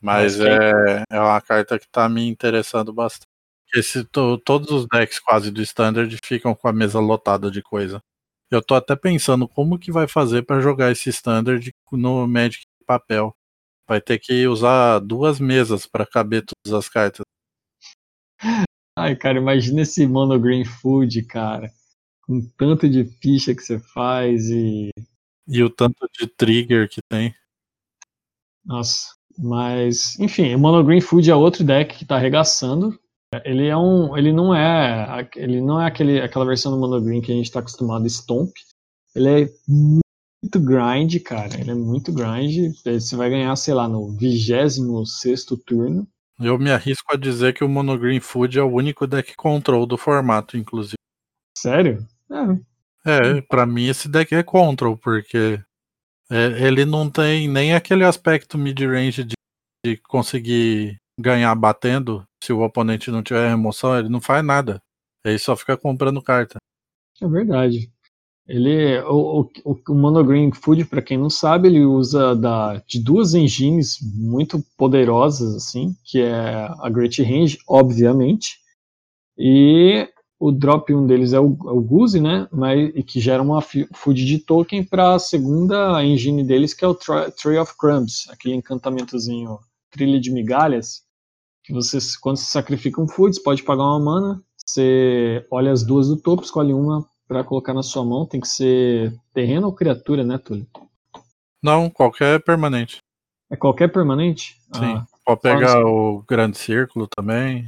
Mas é, é uma carta que tá me interessando bastante. Esse, to, todos os decks quase do standard ficam com a mesa lotada de coisa. Eu tô até pensando como que vai fazer para jogar esse standard no Magic papel. Vai ter que usar duas mesas para caber todas as cartas. Ai, cara, imagina esse monogreen food, cara. Com tanto de ficha que você faz e. E o tanto de trigger que tem. Nossa, mas, enfim, o monogreen food é outro deck que tá arregaçando. Ele é um. Ele não é. Ele não é aquele, aquela versão do monogreen que a gente tá acostumado a Stomp. Ele é muito grind, cara. Ele é muito grind. Você vai ganhar, sei lá, no 26 turno. Eu me arrisco a dizer que o Monogreen Food é o único deck control do formato, inclusive. Sério? É, é pra mim esse deck é control, porque é, ele não tem nem aquele aspecto mid-range de, de conseguir ganhar batendo se o oponente não tiver remoção, ele não faz nada. Ele só fica comprando carta. É verdade. Ele, o, o, o Monogreen Food, para quem não sabe, ele usa da, de duas engines muito poderosas, assim, que é a Great Range, obviamente, e o drop um deles é o, é o Guzi, né, mas, e que gera uma food de token para a segunda engine deles, que é o Tree of Crumbs, aquele encantamentozinho, trilha de migalhas, que você, quando você sacrifica um food, você pode pagar uma mana, você olha as duas do topo, escolhe uma para colocar na sua mão tem que ser terreno ou criatura, né, Túlio? Não, qualquer permanente. É qualquer permanente? Sim. Ah, Pode pegar o grande círculo também.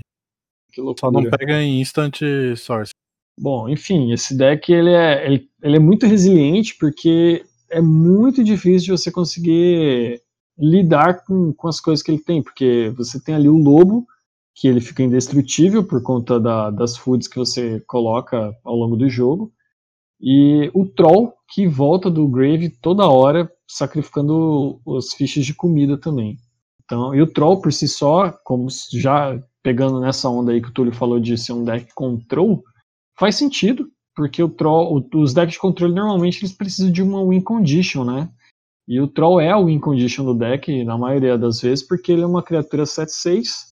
Que loucura. Só não pega em instant source. Bom, enfim, esse deck ele é, ele, ele é muito resiliente porque é muito difícil de você conseguir lidar com, com as coisas que ele tem, porque você tem ali o lobo, que ele fica indestrutível por conta da, das foods que você coloca ao longo do jogo. E o Troll, que volta do Grave toda hora, sacrificando os fichas de comida também. Então, e o Troll por si só, como já pegando nessa onda aí que o Túlio falou de ser um deck control, faz sentido, porque o Troll, os decks de controle normalmente eles precisam de uma win condition, né? E o Troll é a win condition do deck, na maioria das vezes, porque ele é uma criatura 7-6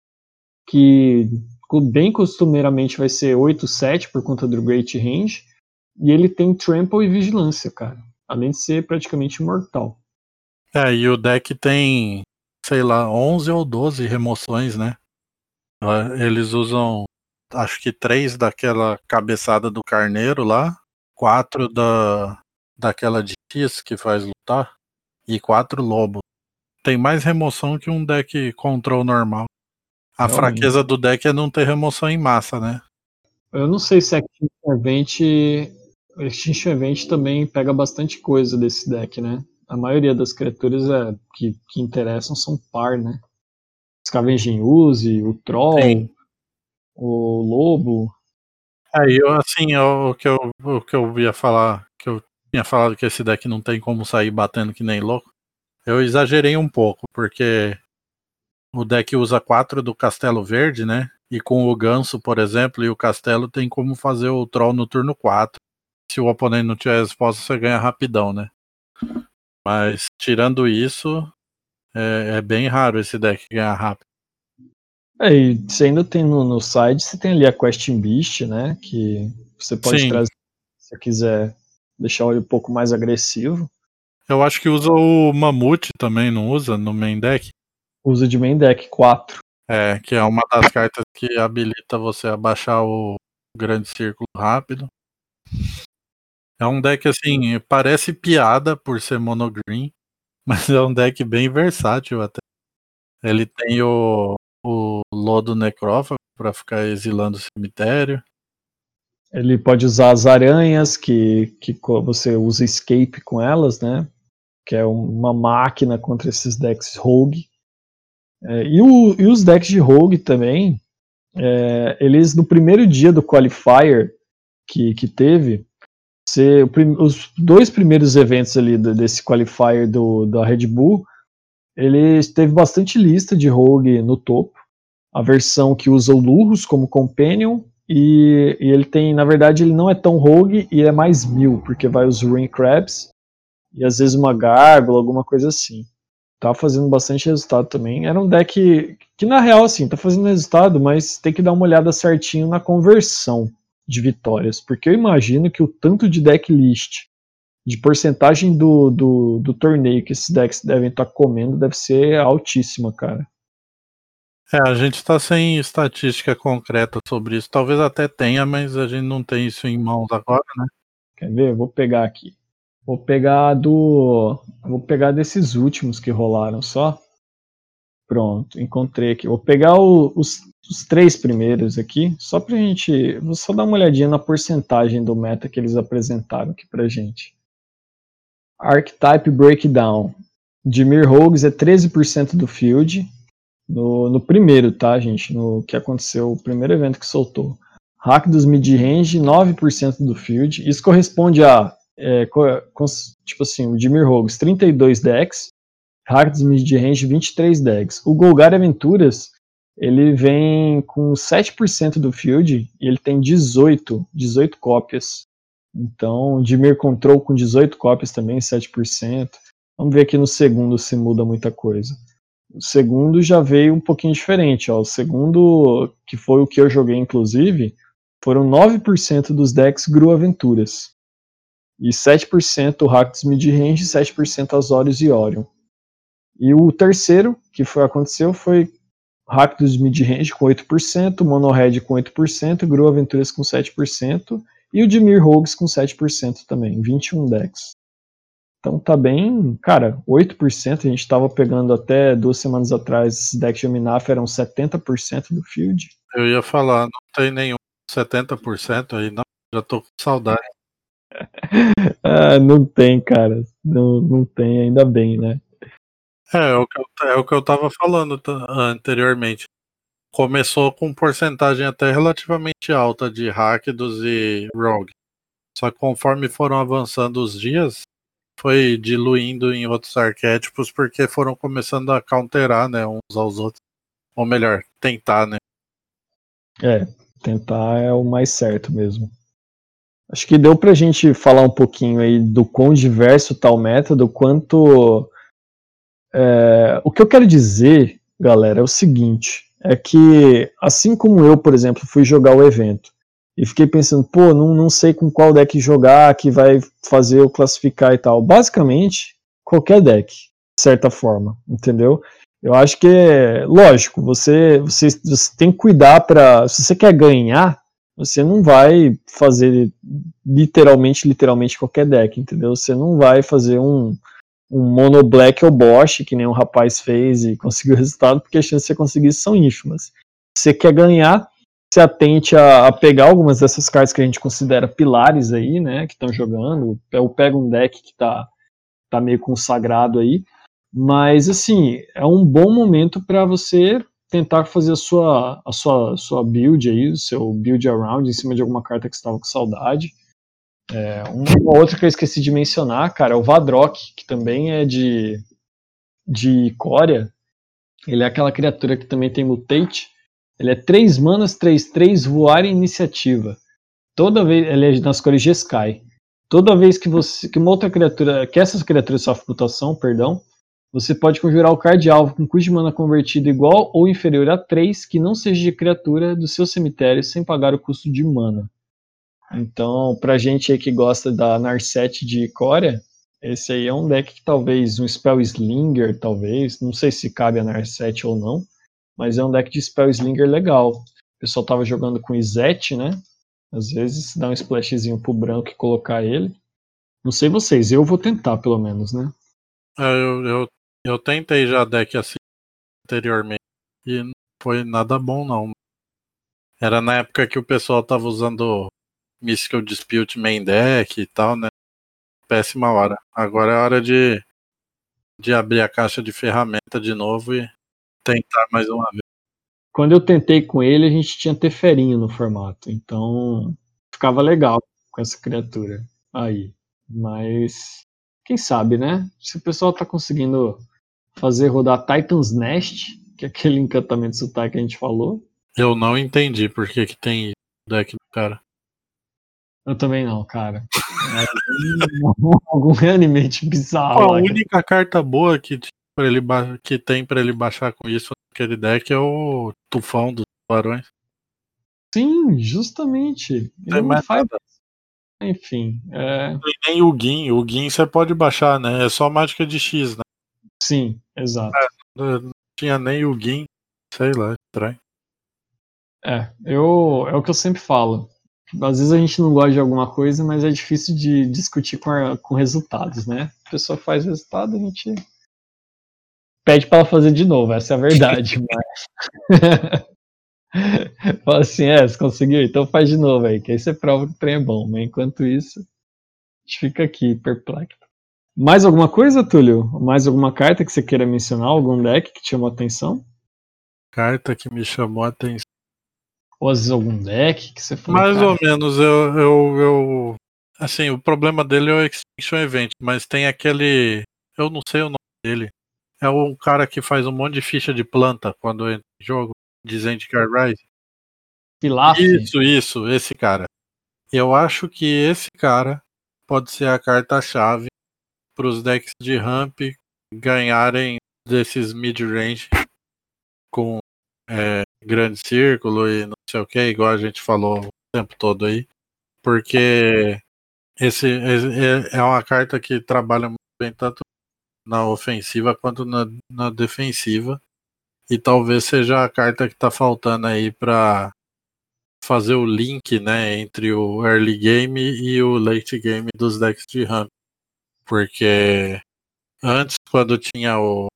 que bem costumeiramente vai ser 8-7 por conta do Great Range, e ele tem Trample e Vigilância, cara. Além de ser praticamente imortal. É, e o deck tem, sei lá, 11 ou 12 remoções, né? Eles usam, acho que três daquela cabeçada do carneiro lá, quatro da, daquela de X que faz lutar, e quatro lobos. Tem mais remoção que um deck control normal. A Realmente. fraqueza do deck é não ter remoção em massa, né? Eu não sei se Extinction Event, Extinction Event também pega bastante coisa desse deck, né? A maioria das criaturas é, que, que interessam são par, né? Scavenging Use, o Troll, Sim. o Lobo. Aí, eu, assim, o, que eu, o que eu ia falar, que eu tinha falado que esse deck não tem como sair batendo que nem louco, eu exagerei um pouco, porque o deck usa quatro do Castelo Verde, né? E com o Ganso, por exemplo, e o Castelo tem como fazer o Troll no turno 4. Se o oponente não tiver resposta, você ganha rapidão, né? Mas tirando isso, é, é bem raro esse deck ganhar rápido. É, e você ainda tem no, no side, você tem ali a Question Beast, né? Que você pode Sim. trazer se você quiser deixar ele um pouco mais agressivo. Eu acho que usa o Mamute também, não usa no main deck? Uso de main deck 4. É, que é uma das cartas que habilita você a baixar o grande círculo rápido. É um deck assim, parece piada por ser monogreen, mas é um deck bem versátil até. Ele tem o, o lodo necrófago para ficar exilando o cemitério. Ele pode usar as aranhas, que, que você usa escape com elas, né? Que é uma máquina contra esses decks rogue. É, e, o, e, os decks de Rogue também, é, eles no primeiro dia do Qualifier que, que teve, se, os dois primeiros eventos ali do, desse Qualifier do, da Red Bull, ele teve bastante lista de Rogue no topo. A versão que usa o Lurus como Companion, e, e, ele tem, na verdade, ele não é tão rogue e é mais mil, porque vai os Rain Crabs e às vezes uma gárgula, alguma coisa assim tá fazendo bastante resultado também. Era um deck que, na real, assim, tá fazendo resultado, mas tem que dar uma olhada certinho na conversão de vitórias, porque eu imagino que o tanto de deck list, de porcentagem do, do, do torneio que esses decks devem estar tá comendo, deve ser altíssima, cara. É, a gente está sem estatística concreta sobre isso. Talvez até tenha, mas a gente não tem isso em mãos agora, né? Quer ver? Vou pegar aqui. Vou pegar do. Vou pegar desses últimos que rolaram só. Pronto, encontrei aqui. Vou pegar o, os, os, três primeiros aqui, só pra gente. Vou só dar uma olhadinha na porcentagem do meta que eles apresentaram aqui pra gente. Archetype Breakdown. Dimir Rogues é 13% do field. No, no primeiro, tá, gente? No que aconteceu, o primeiro evento que soltou. Hack dos mid-range, 9% do field. Isso corresponde a é, com, tipo assim, o Dimir Rogues 32 decks, Hard's Mid Range 23 decks. O Golgari Aventuras ele vem com 7% do field e ele tem 18, 18 cópias. Então, Dimir Control com 18 cópias também, 7%. Vamos ver aqui no segundo se muda muita coisa. O segundo já veio um pouquinho diferente. Ó. O segundo, que foi o que eu joguei, inclusive, foram 9% dos decks Gru Aventuras. E 7% Rakdos Midrange e 7% Azorius e Orion. E o terceiro, que foi aconteceu, foi Rakdos Midrange com 8%, Monohead com 8%, Gru Aventuras com 7%, e o Dimir Rogues com 7% também, 21 decks. Então tá bem, cara, 8%, a gente estava pegando até duas semanas atrás, esses decks de Minaf eram 70% do field. Eu ia falar, não tem nenhum 70% aí, não, já tô com saudade. ah, não tem, cara, não, não tem, ainda bem, né? É, é o que eu, é o que eu tava falando anteriormente. Começou com porcentagem até relativamente alta de Rakdos e Rogue. Só que conforme foram avançando os dias, foi diluindo em outros arquétipos porque foram começando a counterar, né, uns aos outros. Ou melhor, tentar, né? É, tentar é o mais certo mesmo. Acho que deu pra gente falar um pouquinho aí do quão diverso tá o método, quanto. É, o que eu quero dizer, galera, é o seguinte: é que, assim como eu, por exemplo, fui jogar o evento, e fiquei pensando, pô, não, não sei com qual deck jogar que vai fazer eu classificar e tal. Basicamente, qualquer deck, de certa forma, entendeu? Eu acho que é lógico, você, você, você tem que cuidar para. Se você quer ganhar, você não vai fazer literalmente, literalmente qualquer deck, entendeu? Você não vai fazer um, um mono black ou Bosch, que nem um rapaz fez e conseguiu resultado, porque as chances de você conseguir são ínfimas. Se você quer ganhar, se atente a, a, pegar algumas dessas cartas que a gente considera pilares aí, né, que estão jogando, ou pega um deck que está tá meio consagrado aí, mas assim, é um bom momento para você tentar fazer a sua, a sua, sua build aí, o seu build around em cima de alguma carta que estava com saudade. É, uma outra que eu esqueci de mencionar, cara, é o Vadrok, que também é de, de Corea. Ele é aquela criatura que também tem mutate, ele é 3 manas, 3, 3, voar e iniciativa. Toda vez. Ele é nas cores de Sky. Toda vez que você. Que uma outra criatura. Que essas criaturas sofrem mutação, perdão. Você pode conjurar o card alvo com custo de mana convertido igual ou inferior a 3, que não seja de criatura do seu cemitério, sem pagar o custo de mana. Então, pra gente aí que gosta da Narset de Corea, esse aí é um deck que talvez um Spell Slinger, talvez, não sei se cabe a Narset ou não, mas é um deck de Spell Slinger legal. O pessoal tava jogando com Izete, né? Às vezes dá um splashzinho pro branco e colocar ele. Não sei vocês, eu vou tentar pelo menos, né? É, eu, eu, eu tentei já deck assim anteriormente e não foi nada bom não. Era na época que o pessoal tava usando Mystical Dispute main deck e tal, né? Péssima hora. Agora é hora de, de abrir a caixa de ferramenta de novo e tentar mais uma vez. Quando eu tentei com ele, a gente tinha Teferinho no formato, então ficava legal com essa criatura aí. Mas quem sabe, né? Se o pessoal tá conseguindo fazer rodar Titan's Nest, que é aquele encantamento sotaque que a gente falou. Eu não entendi por que, que tem deck do cara. Eu também não, cara. É, algum reanimate bizarro. a única carta boa que para ele que tem para ele baixar com isso naquele deck é o tufão dos barões. Sim, justamente. Ele não faz. Enfim. É... Nem o Gin. O Gin você pode baixar, né? É só mágica de X, né? Sim, exato. É, não tinha nem o Gin. Sei lá, estranho. É, eu, é o que eu sempre falo. Às vezes a gente não gosta de alguma coisa, mas é difícil de discutir com, a, com resultados, né? A pessoa faz resultado, a gente pede para ela fazer de novo, essa é a verdade. mas... Fala assim, é, você conseguiu? Então faz de novo aí, que aí você prova que o trem é bom. Mas enquanto isso, a gente fica aqui perplexo. Mais alguma coisa, Túlio? Mais alguma carta que você queira mencionar? Algum deck que te chamou a atenção? Carta que me chamou a atenção. Ou às vezes algum deck que você falou? Mais cara, ou menos, eu, eu, eu. Assim, o problema dele é o Extinction Event, mas tem aquele. Eu não sei o nome dele. É um cara que faz um monte de ficha de planta quando entra em jogo. de Zendikar Rise. Pilaf? Isso, isso, esse cara. Eu acho que esse cara pode ser a carta-chave para os decks de ramp ganharem desses mid-range com é, grande círculo e não sei o que, igual a gente falou o tempo todo aí. Porque esse, esse é uma carta que trabalha muito bem tanto na ofensiva quanto na, na defensiva. E talvez seja a carta que está faltando aí para fazer o link né, entre o early game e o late game dos decks de ramp. Porque antes, quando tinha o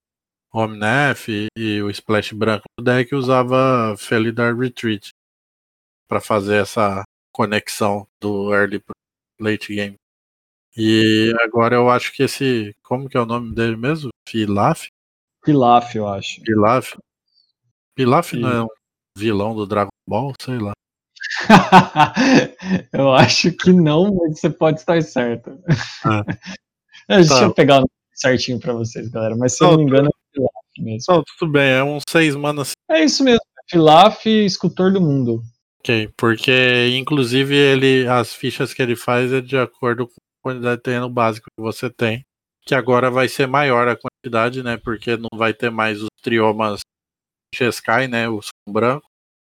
Omnef e, e o Splash branco no deck, usava Felidar Retreat para fazer essa conexão do early pro late game. E agora eu acho que esse. Como que é o nome dele mesmo? Pilaf? Pilaf, eu acho. Pilaf? Pilaf não é um vilão do Dragon Ball? Sei lá. eu acho que não, mas você pode estar certo. Ah. Deixa tá. eu pegar certinho pra vocês, galera. Mas se não, eu não me engano, é Pilaf mesmo. Não, tudo bem, é um seis manas. É isso mesmo. Pilaf, escultor do mundo. Ok, porque inclusive ele as fichas que ele faz é de acordo com a quantidade de terreno básico que você tem. Que agora vai ser maior a quantidade, né? Porque não vai ter mais os triomas Cheskai, né? O branco.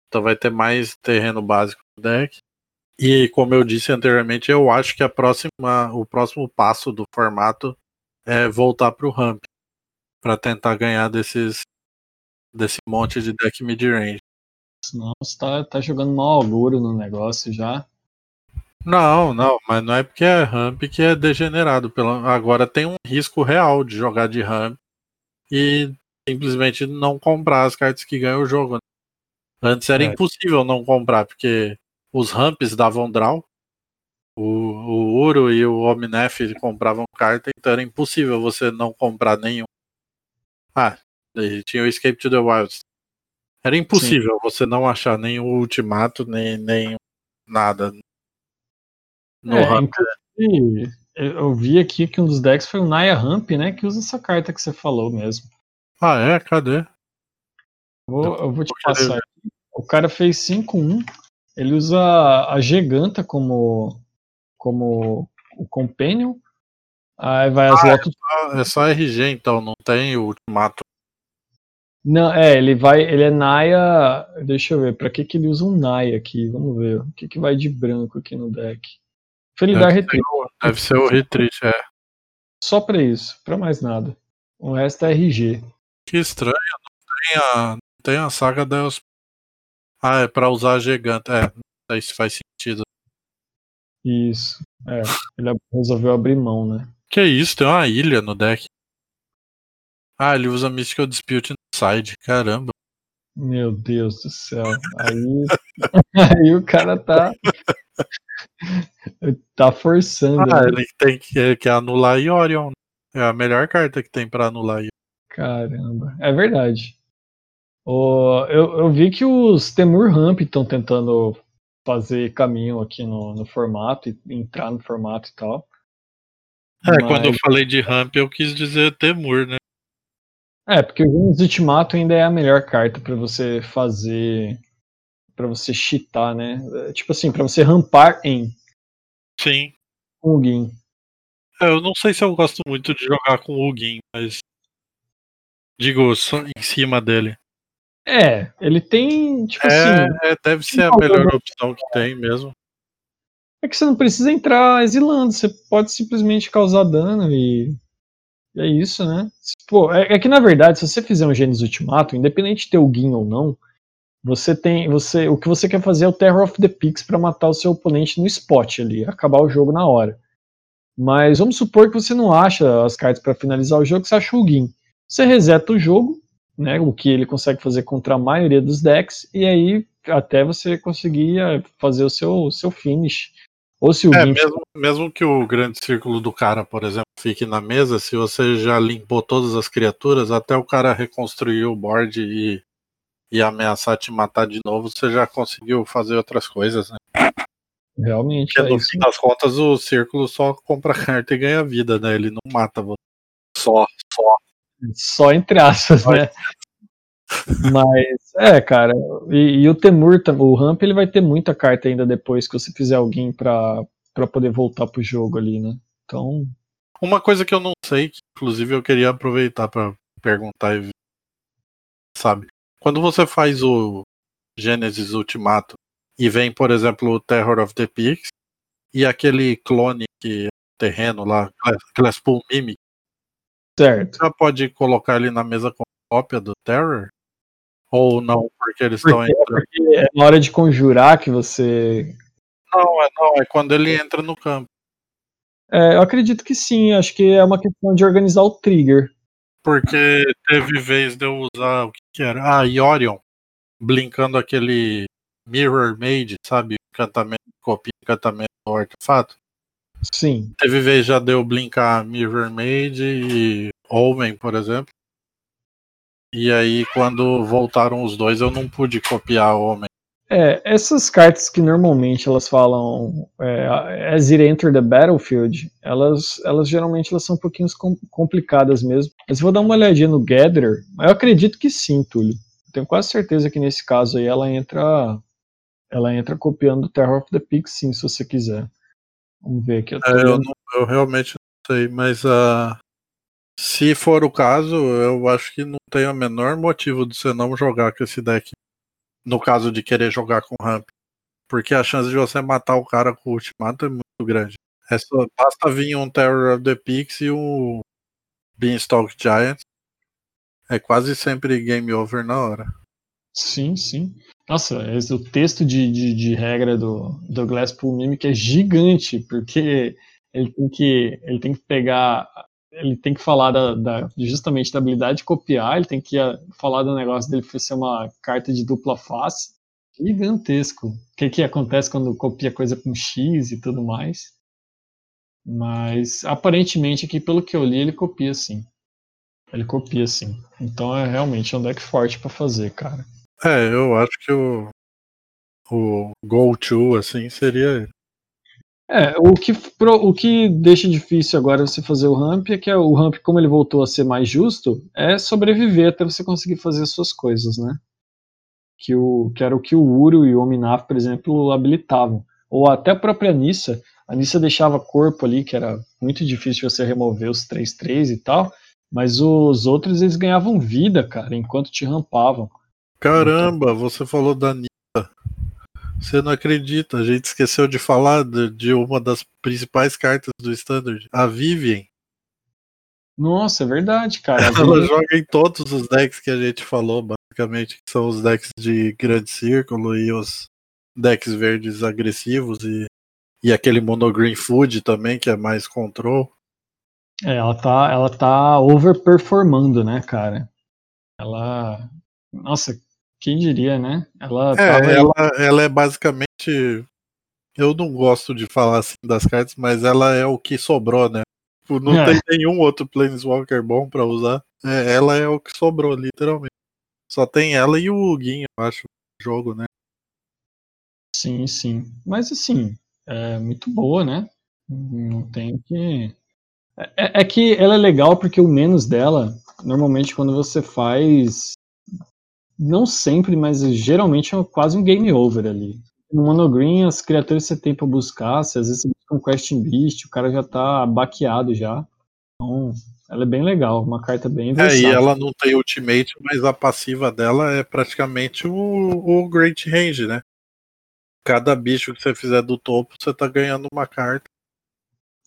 Então vai ter mais terreno básico no deck. E como eu disse anteriormente, eu acho que a próxima, o próximo passo do formato é voltar para o ramp para tentar ganhar desses desse monte de deck mid-range. Não, você tá, tá jogando mau auguro no negócio já. Não, não, mas não é porque é ramp que é degenerado. Pelo... Agora tem um risco real de jogar de ramp e simplesmente não comprar as cartas que ganham o jogo. Né? Antes era é. impossível não comprar, porque os ramps davam draw, o, o Uro e o Omnef compravam carta, então era impossível você não comprar nenhum. Ah, tinha o Escape to the Wilds. Era impossível Sim. você não achar o Ultimato, nem, nem nada. No é, eu vi aqui que um dos decks foi o Naya Ramp, né? Que usa essa carta que você falou mesmo. Ah, é? Cadê? Vou, eu vou te passar aqui. O cara fez 5-1. Ele usa a Giganta como, como o Companion. Aí vai as ah, lotus. É, é só RG, então, não tem o Ultimato não, é, ele vai, ele é Naya, deixa eu ver, pra que que ele usa um Naya aqui, vamos ver, o que que vai de branco aqui no deck. Felidar Retreat. Deve ser o Retreat, é. Só pra isso, pra mais nada. O resto é RG. Que estranho, não tem a, não tem a saga Deus. Ah, é pra usar a gigante, é, isso faz sentido. Isso, é, ele resolveu abrir mão, né. Que isso, tem uma ilha no deck. Ah, ele usa Mystical Dispute side, caramba. Meu Deus do céu. Aí, aí o cara tá. tá forçando. Ah, né? ele tem que, que anular Yorion. É a melhor carta que tem para anular Yorion. Caramba, é verdade. Oh, eu, eu vi que os Temur Ramp estão tentando fazer caminho aqui no, no formato, entrar no formato e tal. É, Mas... quando eu falei de ramp, eu quis dizer Temur, né? É, porque o Gênesis Ultimato ainda é a melhor carta para você fazer. para você cheatar, né? Tipo assim, para você rampar em. Sim. Com o Gin. É, eu não sei se eu gosto muito de jogar com o Gin, mas. Digo, só em cima dele. É, ele tem. Tipo é, assim. É, deve ser a melhor opção que tem mesmo. É que você não precisa entrar exilando, você pode simplesmente causar dano e é isso, né? Pô, é, é, que na verdade, se você fizer um Gênesis Ultimato, independente de ter o Gin ou não, você tem. você O que você quer fazer é o Terror of the Pix para matar o seu oponente no spot ali, acabar o jogo na hora. Mas vamos supor que você não acha as cartas para finalizar o jogo, você acha o Gin. Você reseta o jogo, né? O que ele consegue fazer contra a maioria dos decks, e aí até você conseguir é, fazer o seu, seu finish ou se o é, mesmo, mesmo que o grande círculo do cara, por exemplo, fique na mesa, se você já limpou todas as criaturas, até o cara reconstruir o board e, e ameaçar te matar de novo, você já conseguiu fazer outras coisas, né? Realmente. Porque é no isso. fim das contas o círculo só compra carta e ganha vida, né? Ele não mata você. Só, só. Só entre aspas, né? Mas, é, cara, e, e, o Temur, o Ramp, ele vai ter muita carta ainda depois que você fizer alguém pra, pra poder voltar pro jogo ali, né? Então. Uma coisa que eu não sei, que inclusive eu queria aproveitar para perguntar e sabe? Quando você faz o Genesis Ultimato e vem, por exemplo, o Terror of the Peaks e aquele clone que é terreno lá, Glasspool Mimic. Certo. Já pode colocar ele na mesa com cópia do Terror? Ou não, porque eles estão entrando? Porque é na hora de conjurar que você. Não, é, não, é quando ele entra no campo. É, eu acredito que sim, acho que é uma questão de organizar o trigger. Porque teve vez de eu usar o que, que era? Ah, Yorion. Blinkando aquele Mirror Made, sabe? Encantamento, copia encantamento do artefato. Sim. Teve vez já deu blinkar Mirror Made e Omen, por exemplo. E aí, quando voltaram os dois, eu não pude copiar o Homem. É, essas cartas que normalmente elas falam é, as it enter the battlefield, elas, elas geralmente elas são um pouquinho complicadas mesmo. Mas vou dar uma olhadinha no Gather, eu acredito que sim, Túlio. Tenho quase certeza que nesse caso aí ela entra ela entra copiando Terror of the Peak, sim, se você quiser. Vamos ver aqui. Eu, é, eu, não, eu realmente não sei, mas uh, se for o caso, eu acho que não tem o menor motivo de você não jogar com esse deck. No caso de querer jogar com ramp. Porque a chance de você matar o cara com o ultimato é muito grande. É só, basta vir um Terror of the Peaks e um Beanstalk Giant. É quase sempre game over na hora. Sim, sim. Nossa, esse, o texto de, de, de, regra do, do Glasspool Mimic é gigante, porque ele tem que, ele tem que pegar ele tem que falar da, da, justamente da habilidade de copiar, ele tem que ah, falar do negócio dele ser uma carta de dupla face. Gigantesco. O que, que acontece quando copia coisa com X e tudo mais. Mas aparentemente aqui, pelo que eu li, ele copia sim. Ele copia sim. Então é realmente um deck forte para fazer, cara. É, eu acho que o, o go-to, assim, seria é, o que, o que deixa difícil agora você fazer o ramp é que é o ramp, como ele voltou a ser mais justo, é sobreviver até você conseguir fazer as suas coisas, né? Que, o, que era o que o Uro e o Ominav, por exemplo, habilitavam. Ou até a própria Nissa. A Nissa deixava corpo ali, que era muito difícil você remover os 3-3 e tal. Mas os outros eles ganhavam vida, cara, enquanto te rampavam. Caramba, você falou da Nissa. Você não acredita, a gente esqueceu de falar de, de uma das principais cartas do Standard, a Vivian. Nossa, é verdade, cara. Ela joga em todos os decks que a gente falou, basicamente, que são os decks de grande círculo e os decks verdes agressivos e, e aquele monogreen food também, que é mais control. É, ela tá, ela tá overperformando, né, cara? Ela. Nossa, quem diria, né? Ela, é, ela, ela é basicamente. Eu não gosto de falar assim das cartas, mas ela é o que sobrou, né? Tipo, não é. tem nenhum outro Planeswalker bom para usar. É, ela é o que sobrou, literalmente. Só tem ela e o Huguinho, eu acho, no jogo, né? Sim, sim. Mas assim, é muito boa, né? Não tem que. É, é que ela é legal porque o menos dela, normalmente quando você faz não sempre, mas geralmente é quase um game over ali. No monogreen, as criaturas você tem pra buscar, se às vezes você busca um Questing Beast, o cara já tá baqueado já. Então, ela é bem legal, uma carta bem versátil. É, e ela não tem ultimate, mas a passiva dela é praticamente o, o Great Range, né? Cada bicho que você fizer do topo, você tá ganhando uma carta.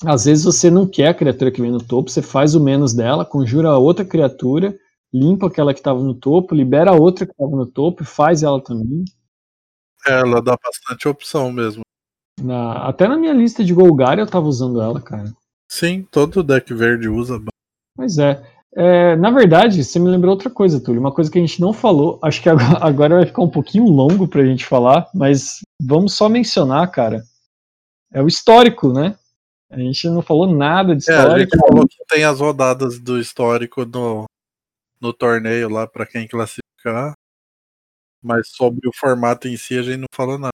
Às vezes você não quer a criatura que vem no topo, você faz o menos dela, conjura outra criatura limpa aquela que estava no topo, libera a outra que estava no topo e faz ela também. É, ela dá bastante opção mesmo. Na, até na minha lista de Golgari eu tava usando ela, cara. Sim, todo deck verde usa. Pois é. é. Na verdade, você me lembrou outra coisa, Túlio. Uma coisa que a gente não falou. Acho que agora vai ficar um pouquinho longo pra gente falar, mas vamos só mencionar, cara. É o histórico, né? A gente não falou nada de histórico. É, a gente falou que tem as rodadas do histórico no, no torneio lá para quem classificar. Mas sobre o formato em si a gente não falou nada.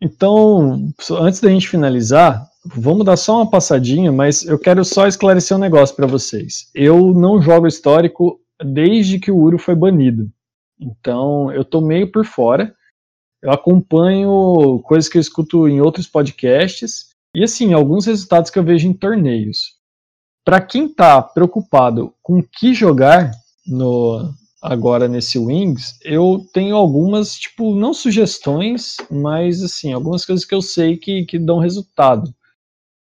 Então, antes da gente finalizar, vamos dar só uma passadinha, mas eu quero só esclarecer um negócio para vocês. Eu não jogo histórico desde que o Uro foi banido. Então eu tô meio por fora. Eu acompanho coisas que eu escuto em outros podcasts e assim, alguns resultados que eu vejo em torneios. Para quem tá preocupado com o que jogar no agora nesse Wings, eu tenho algumas, tipo, não sugestões, mas assim, algumas coisas que eu sei que, que dão resultado.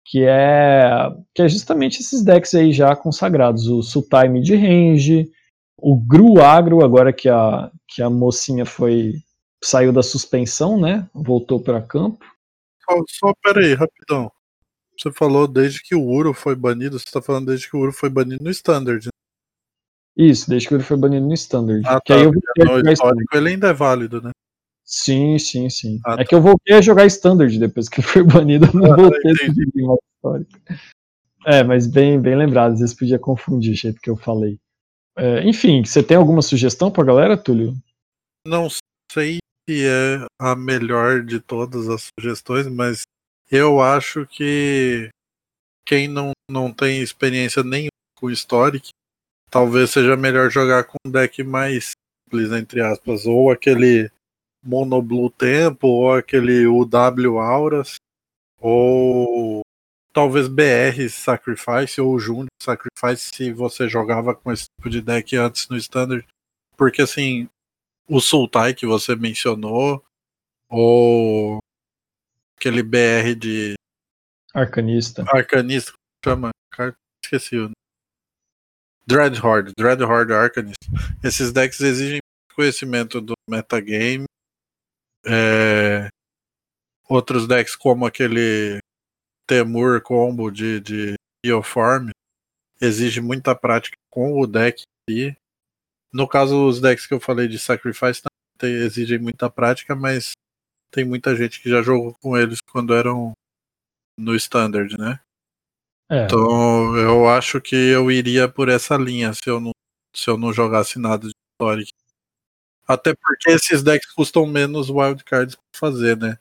Que é, que é justamente esses decks aí já consagrados, o Sultai Mid Range, o Gru Agro, agora que a, que a mocinha foi saiu da suspensão, né? Voltou para campo. Só, só pera aí, rapidão. Você falou desde que o Uro foi banido, você tá falando desde que o Uro foi banido no Standard, né? Isso, desde que ele foi banido no Standard. Ah, que tá. aí eu No histórico ele ainda é válido, né? Sim, sim, sim. Ah, é tá. que eu voltei a jogar Standard depois que ele foi banido, eu não Ah, voltei a histórico. É, mas bem, bem lembrado, às vezes podia confundir o jeito que eu falei. É, enfim, você tem alguma sugestão pra galera, Túlio? Não sei se é a melhor de todas as sugestões, mas eu acho que quem não, não tem experiência nenhuma com Historic, talvez seja melhor jogar com um deck mais simples, entre aspas, ou aquele Mono Blue Tempo, ou aquele UW Auras, ou talvez BR Sacrifice ou Júnior Sacrifice se você jogava com esse tipo de deck antes no Standard. Porque assim, o Sultai que você mencionou, ou aquele BR de Arcanista. Arcanista, como chama? Esqueci o nome. Dreadhorde, Dreadhorde Arcanist. Esses decks exigem conhecimento do metagame. É, Outros decks como aquele Temur combo de, de Bioform exige muita prática com o deck si. No caso, os decks que eu falei de Sacrifice exigem muita prática, mas tem muita gente que já jogou com eles quando eram no Standard, né? É, Então eu acho que eu iria por essa linha se eu não, se eu não jogasse nada de Historic. Até porque esses decks custam menos wildcards pra fazer, né?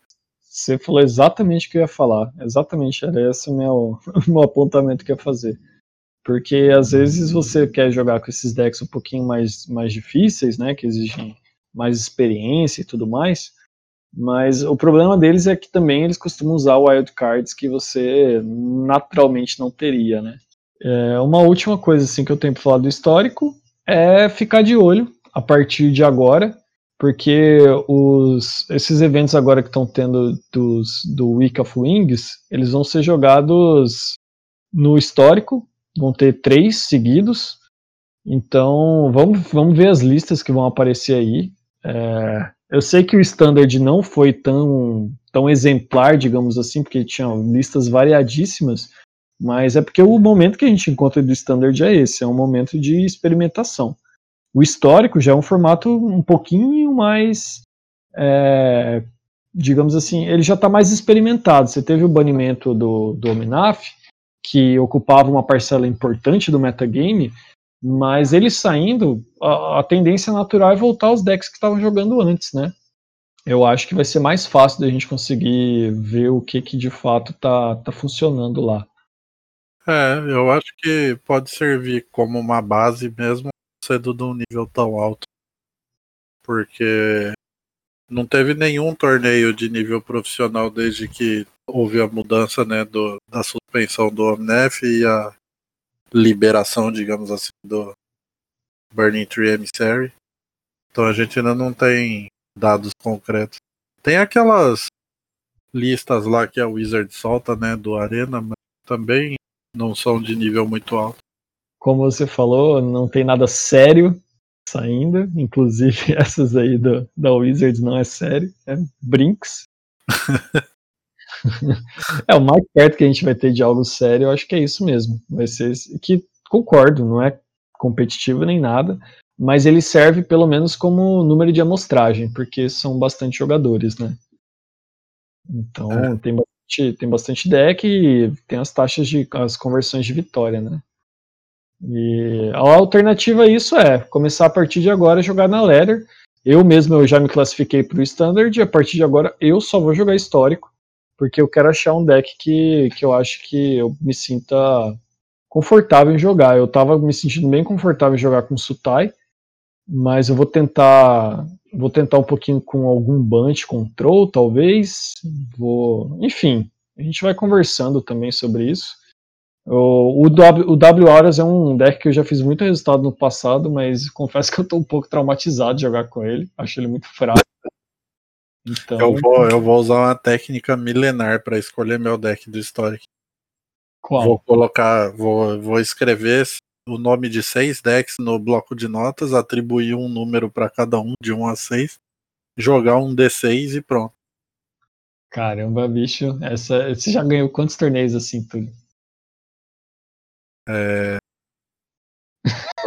você falou exatamente o que eu ia falar. Exatamente, era esse o meu, meu apontamento que eu ia fazer. Porque às vezes você quer jogar com esses decks um pouquinho mais, mais difíceis, né? Que exigem mais experiência e tudo mais. Mas o problema deles é que também eles costumam usar wildcards que você naturalmente não teria, né? É, uma última coisa assim que eu tenho para falar do histórico é ficar de olho a partir de agora, porque os, esses eventos agora que estão tendo dos, do Week of Wings, eles vão ser jogados no histórico, vão ter três seguidos. Então vamos, vamos ver as listas que vão aparecer aí. É, eu sei que o Standard não foi tão, tão exemplar, digamos assim, porque tinha listas variadíssimas, mas é porque o momento que a gente encontra do Standard é esse, é um momento de experimentação. O histórico já é um formato um pouquinho mais, é, digamos assim, ele já está mais experimentado. Você teve o banimento do, do Ominaf, que ocupava uma parcela importante do metagame, mas ele saindo, a, a tendência natural é voltar aos decks que estavam jogando antes, né? Eu acho que vai ser mais fácil da gente conseguir ver o que, que de fato tá, tá funcionando lá. É, eu acho que pode servir como uma base mesmo sendo de um nível tão alto. Porque não teve nenhum torneio de nível profissional desde que houve a mudança né, do, da suspensão do Omnef e a liberação, digamos assim, do Burning Tree Emissary. Então a gente ainda não tem dados concretos. Tem aquelas listas lá que a Wizard solta, né, do Arena, mas também não são de nível muito alto. Como você falou, não tem nada sério saindo, inclusive essas aí do, da Wizards não é sério, é Brinks. é, o mais perto que a gente vai ter de algo sério, eu acho que é isso mesmo. Vai ser que concordo, não é competitivo nem nada, mas ele serve pelo menos como número de amostragem, porque são bastante jogadores, né? Então É. tem, bastante, tem bastante deck e tem as taxas de as conversões de vitória, né? E a alternativa a isso é começar a partir de agora a jogar na ladder. Eu mesmo eu já me classifiquei para o standard e a partir de agora eu só vou jogar histórico, porque eu quero achar um deck que, que eu acho que eu me sinta confortável em jogar. Eu tava me sentindo bem confortável em jogar com Sutai, mas eu vou tentar vou tentar um pouquinho com algum Bunch Control, talvez. Vou, enfim, a gente vai conversando também sobre isso. O, o, w, o W Horas é um deck que eu já fiz muito resultado no passado, mas confesso que eu tô um pouco traumatizado de jogar com ele. Acho ele muito fraco. Então... Eu, vou, eu vou usar uma técnica milenar para escolher meu deck do Historic. Qual? Vou colocar, vou, vou escrever o nome de seis decks no bloco de notas, atribuir um número para cada um, de 1 um a 6, jogar um D6 e pronto. Caramba, bicho, essa, você já ganhou quantos torneios assim, Túlio? É...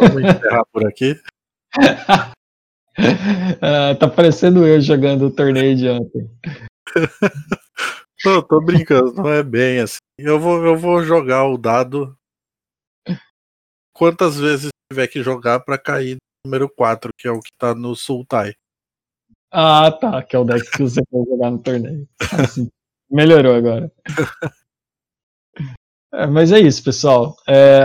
Vamos encerrar por aqui. ah, tá parecendo eu jogando o torneio de ontem. Não, tô brincando, não é bem assim. Eu vou, eu vou jogar o dado quantas vezes tiver que jogar para cair no número 4, que é o que tá no Sultai. Ah, tá, que é o deck que você vai jogar no torneio. Assim, melhorou agora. É, mas é isso, pessoal. É,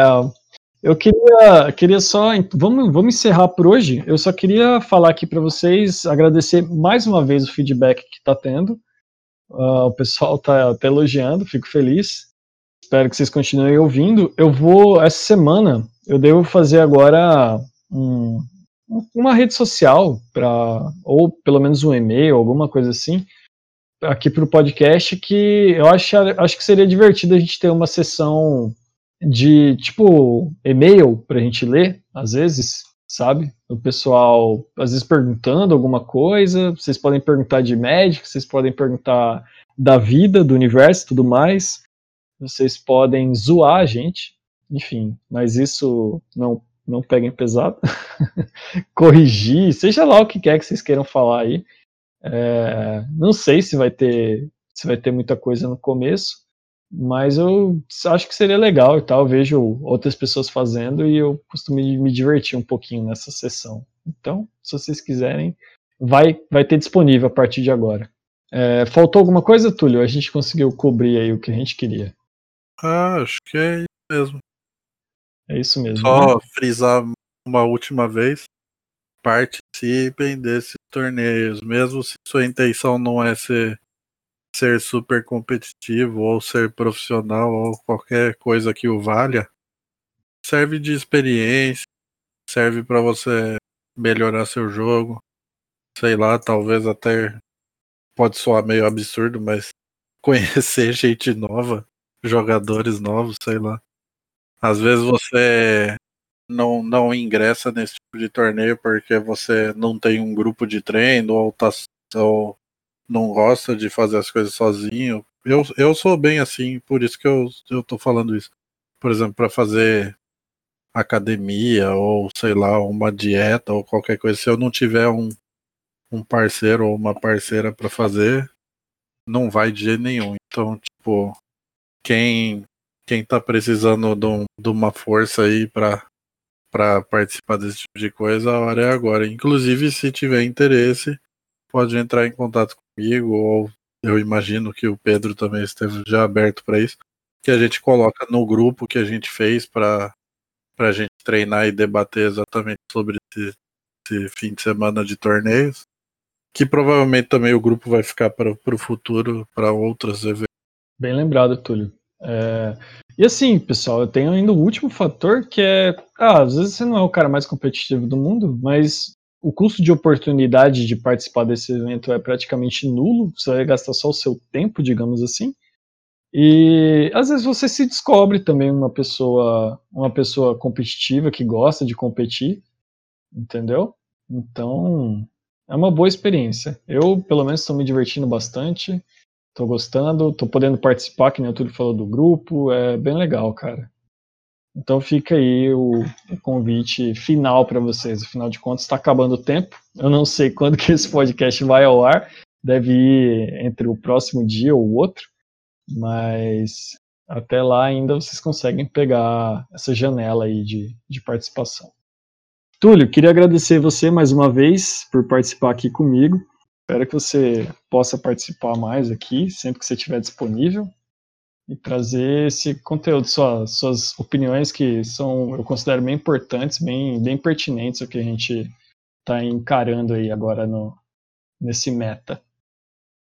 eu queria, queria só. Vamos, vamos encerrar por hoje. Eu só queria falar aqui para vocês, agradecer mais uma vez o feedback que está tendo. Uh, o pessoal está tá elogiando, fico feliz. Espero que vocês continuem ouvindo. Eu vou, essa semana, eu devo fazer agora um, uma rede social, para ou pelo menos um e-mail, alguma coisa assim, aqui para o podcast, que eu acho, acho que seria divertido a gente ter uma sessão de tipo e-mail para a gente ler, às vezes, sabe? O pessoal às vezes perguntando alguma coisa, vocês podem perguntar de médico, vocês podem perguntar da vida, do universo tudo mais. Vocês podem zoar a gente, enfim, mas isso não não peguem pesado. Corrigir, seja lá o que quer que vocês queiram falar aí. É, não sei se vai ter se vai ter muita coisa no começo, mas eu acho que seria legal e tal. Eu vejo outras pessoas fazendo e eu costumo me divertir um pouquinho nessa sessão. Então, se vocês quiserem, vai vai ter disponível a partir de agora. É, faltou alguma coisa, Túlio? A gente conseguiu cobrir aí o que a gente queria. Ah, acho que é isso mesmo. É isso mesmo. Só né? frisar uma última vez. Participem desses torneios, mesmo se sua intenção não é ser, ser super competitivo ou ser profissional ou qualquer coisa que o valha. Serve de experiência, serve para você melhorar seu jogo. Sei lá, talvez até pode soar meio absurdo, mas conhecer gente nova, jogadores novos, sei lá. Às vezes você não, não ingressa nesse tipo de torneio porque você não tem um grupo de treino ou, tá, ou não gosta de fazer as coisas sozinho. Eu, eu sou bem assim, por isso que eu, eu tô falando isso. Por exemplo, para fazer academia ou sei lá, uma dieta ou qualquer coisa, se eu não tiver um, um parceiro ou uma parceira para fazer, não vai de jeito nenhum. Então, tipo, quem quem tá precisando de, um, de uma força aí para para participar desse tipo de coisa, a hora é agora. Inclusive, se tiver interesse, pode entrar em contato comigo, ou eu imagino que o Pedro também esteja já aberto para isso, que a gente coloca no grupo que a gente fez para a gente treinar e debater exatamente sobre esse, esse, fim de semana de torneios, que provavelmente também o grupo vai ficar para o futuro, para outros eventos. Bem lembrado, Túlio. É, e assim, pessoal, eu tenho ainda o último fator que é. Ah, às vezes você não é o cara mais competitivo do mundo, mas o custo de oportunidade de participar desse evento é praticamente nulo. Você vai gastar só o seu tempo, digamos assim. E às vezes você se descobre também uma pessoa, uma pessoa competitiva que gosta de competir, entendeu? Então, é uma boa experiência. Eu, pelo menos, estou me divertindo bastante. Tô gostando, tô podendo participar, que nem o Túlio falou do grupo, é bem legal, cara. Então fica aí o, o convite final para vocês. Afinal de contas, está acabando o tempo. Eu não sei quando que esse podcast vai ao ar. Deve ir entre o próximo dia ou outro. Mas até lá ainda vocês conseguem pegar essa janela aí de, de participação. Túlio, queria agradecer você mais uma vez por participar aqui comigo. Espero que você possa participar mais aqui, sempre que você estiver disponível. E trazer esse conteúdo, suas, suas opiniões que são, eu considero bem importantes, bem, bem pertinentes o que a gente está encarando aí agora no, nesse meta.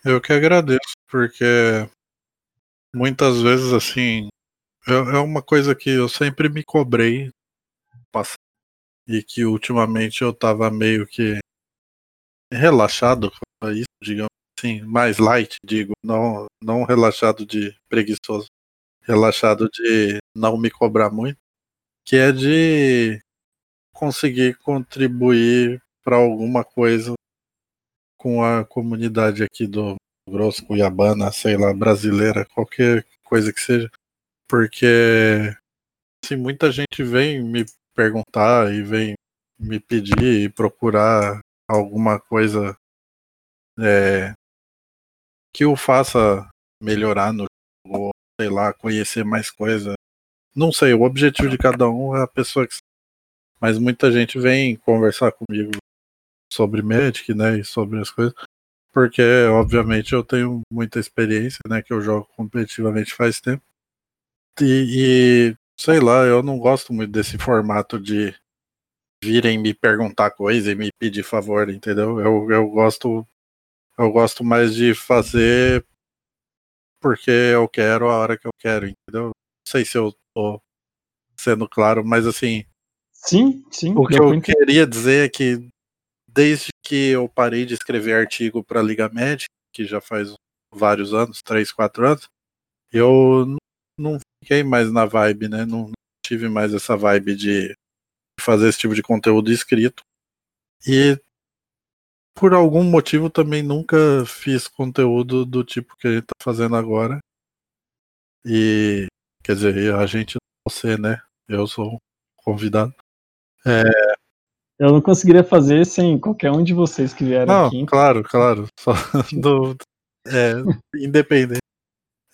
Eu que agradeço, porque muitas vezes assim é, é uma coisa que eu sempre me cobrei e que ultimamente eu tava meio que relaxado com isso, digamos assim, mais light, digo, não, não relaxado de preguiçoso, relaxado de não me cobrar muito, que é de conseguir contribuir para alguma coisa com a comunidade aqui do Grosso, Cuiabana, sei lá, brasileira, qualquer coisa que seja, porque assim, muita gente vem me perguntar e vem me pedir e procurar alguma coisa é, que o faça melhorar no jogo, sei lá, conhecer mais coisa. Não sei, o objetivo de cada um é a pessoa que. Mas muita gente vem conversar comigo sobre Magic, né, e sobre as coisas, porque obviamente eu tenho muita experiência, né, que eu jogo competitivamente faz tempo. E, e sei lá, eu não gosto muito desse formato de virem me perguntar coisa e me pedir favor, entendeu? Eu, eu gosto eu gosto mais de fazer porque eu quero a hora que eu quero, entendeu? Não sei se eu tô sendo claro, mas assim. Sim, sim. O que eu, eu queria dizer é que desde que eu parei de escrever artigo para Liga Médica, que já faz vários anos, três, quatro anos, eu não fiquei mais na vibe, né? Não tive mais essa vibe de fazer esse tipo de conteúdo escrito. E por algum motivo também nunca fiz conteúdo do tipo que a gente tá fazendo agora. E quer dizer, a gente você, né? Eu sou convidado. É... Eu não conseguiria fazer sem qualquer um de vocês que vieram não, aqui. Claro, claro. Só do, é, independente.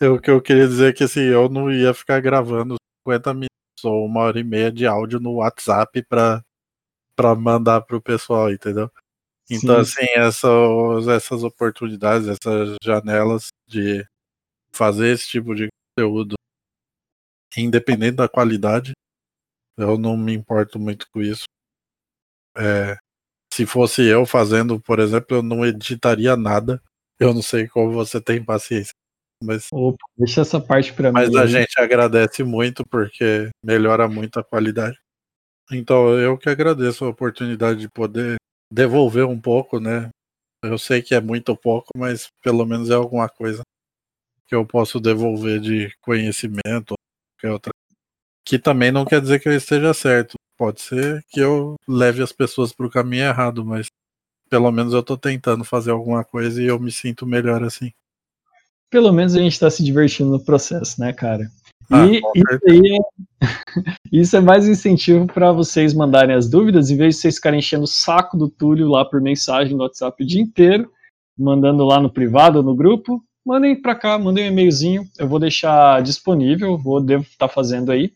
O que eu queria dizer é que assim, eu não ia ficar gravando 50 minutos ou uma hora e meia de áudio no WhatsApp pra, pra mandar pro pessoal, entendeu? Então, Sim. assim, essas, essas oportunidades, essas janelas de fazer esse tipo de conteúdo, independente da qualidade, eu não me importo muito com isso. É, se fosse eu fazendo, por exemplo, eu não editaria nada. Eu não sei como você tem paciência. Mas, Opa, deixa essa parte para mim. Mas a gente agradece muito porque melhora muito a qualidade. Então eu que agradeço a oportunidade de poder devolver um pouco, né? Eu sei que é muito pouco, mas pelo menos é alguma coisa que eu posso devolver de conhecimento, que outra. Que também não quer dizer que eu esteja certo. Pode ser que eu leve as pessoas para o caminho errado, mas pelo menos eu estou tentando fazer alguma coisa e eu me sinto melhor assim. Pelo menos a gente está se divertindo no processo, né, cara? Ah, e isso, aí é, isso é mais incentivo para vocês mandarem as dúvidas, em vez de vocês ficarem enchendo o saco do Túlio lá por mensagem no WhatsApp o dia inteiro, mandando lá no privado, no grupo, mandem para cá, mandem um e-mailzinho, eu vou deixar disponível, vou devo estar tá fazendo aí,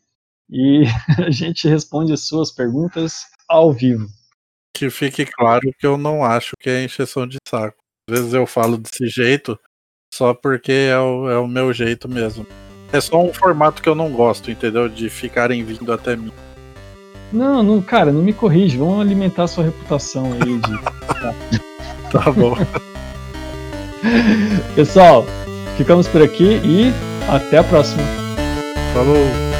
e a gente responde as suas perguntas ao vivo. Que fique claro que eu não acho que é encheção de saco. Às vezes eu falo desse jeito só porque é o, é o meu jeito mesmo. É só um formato que eu não gosto, entendeu? De ficarem vindo até mim. Não, não, cara, não me corrige. Vamos alimentar a sua reputação aí de. tá bom. Pessoal, ficamos por aqui e até a próxima. Falou!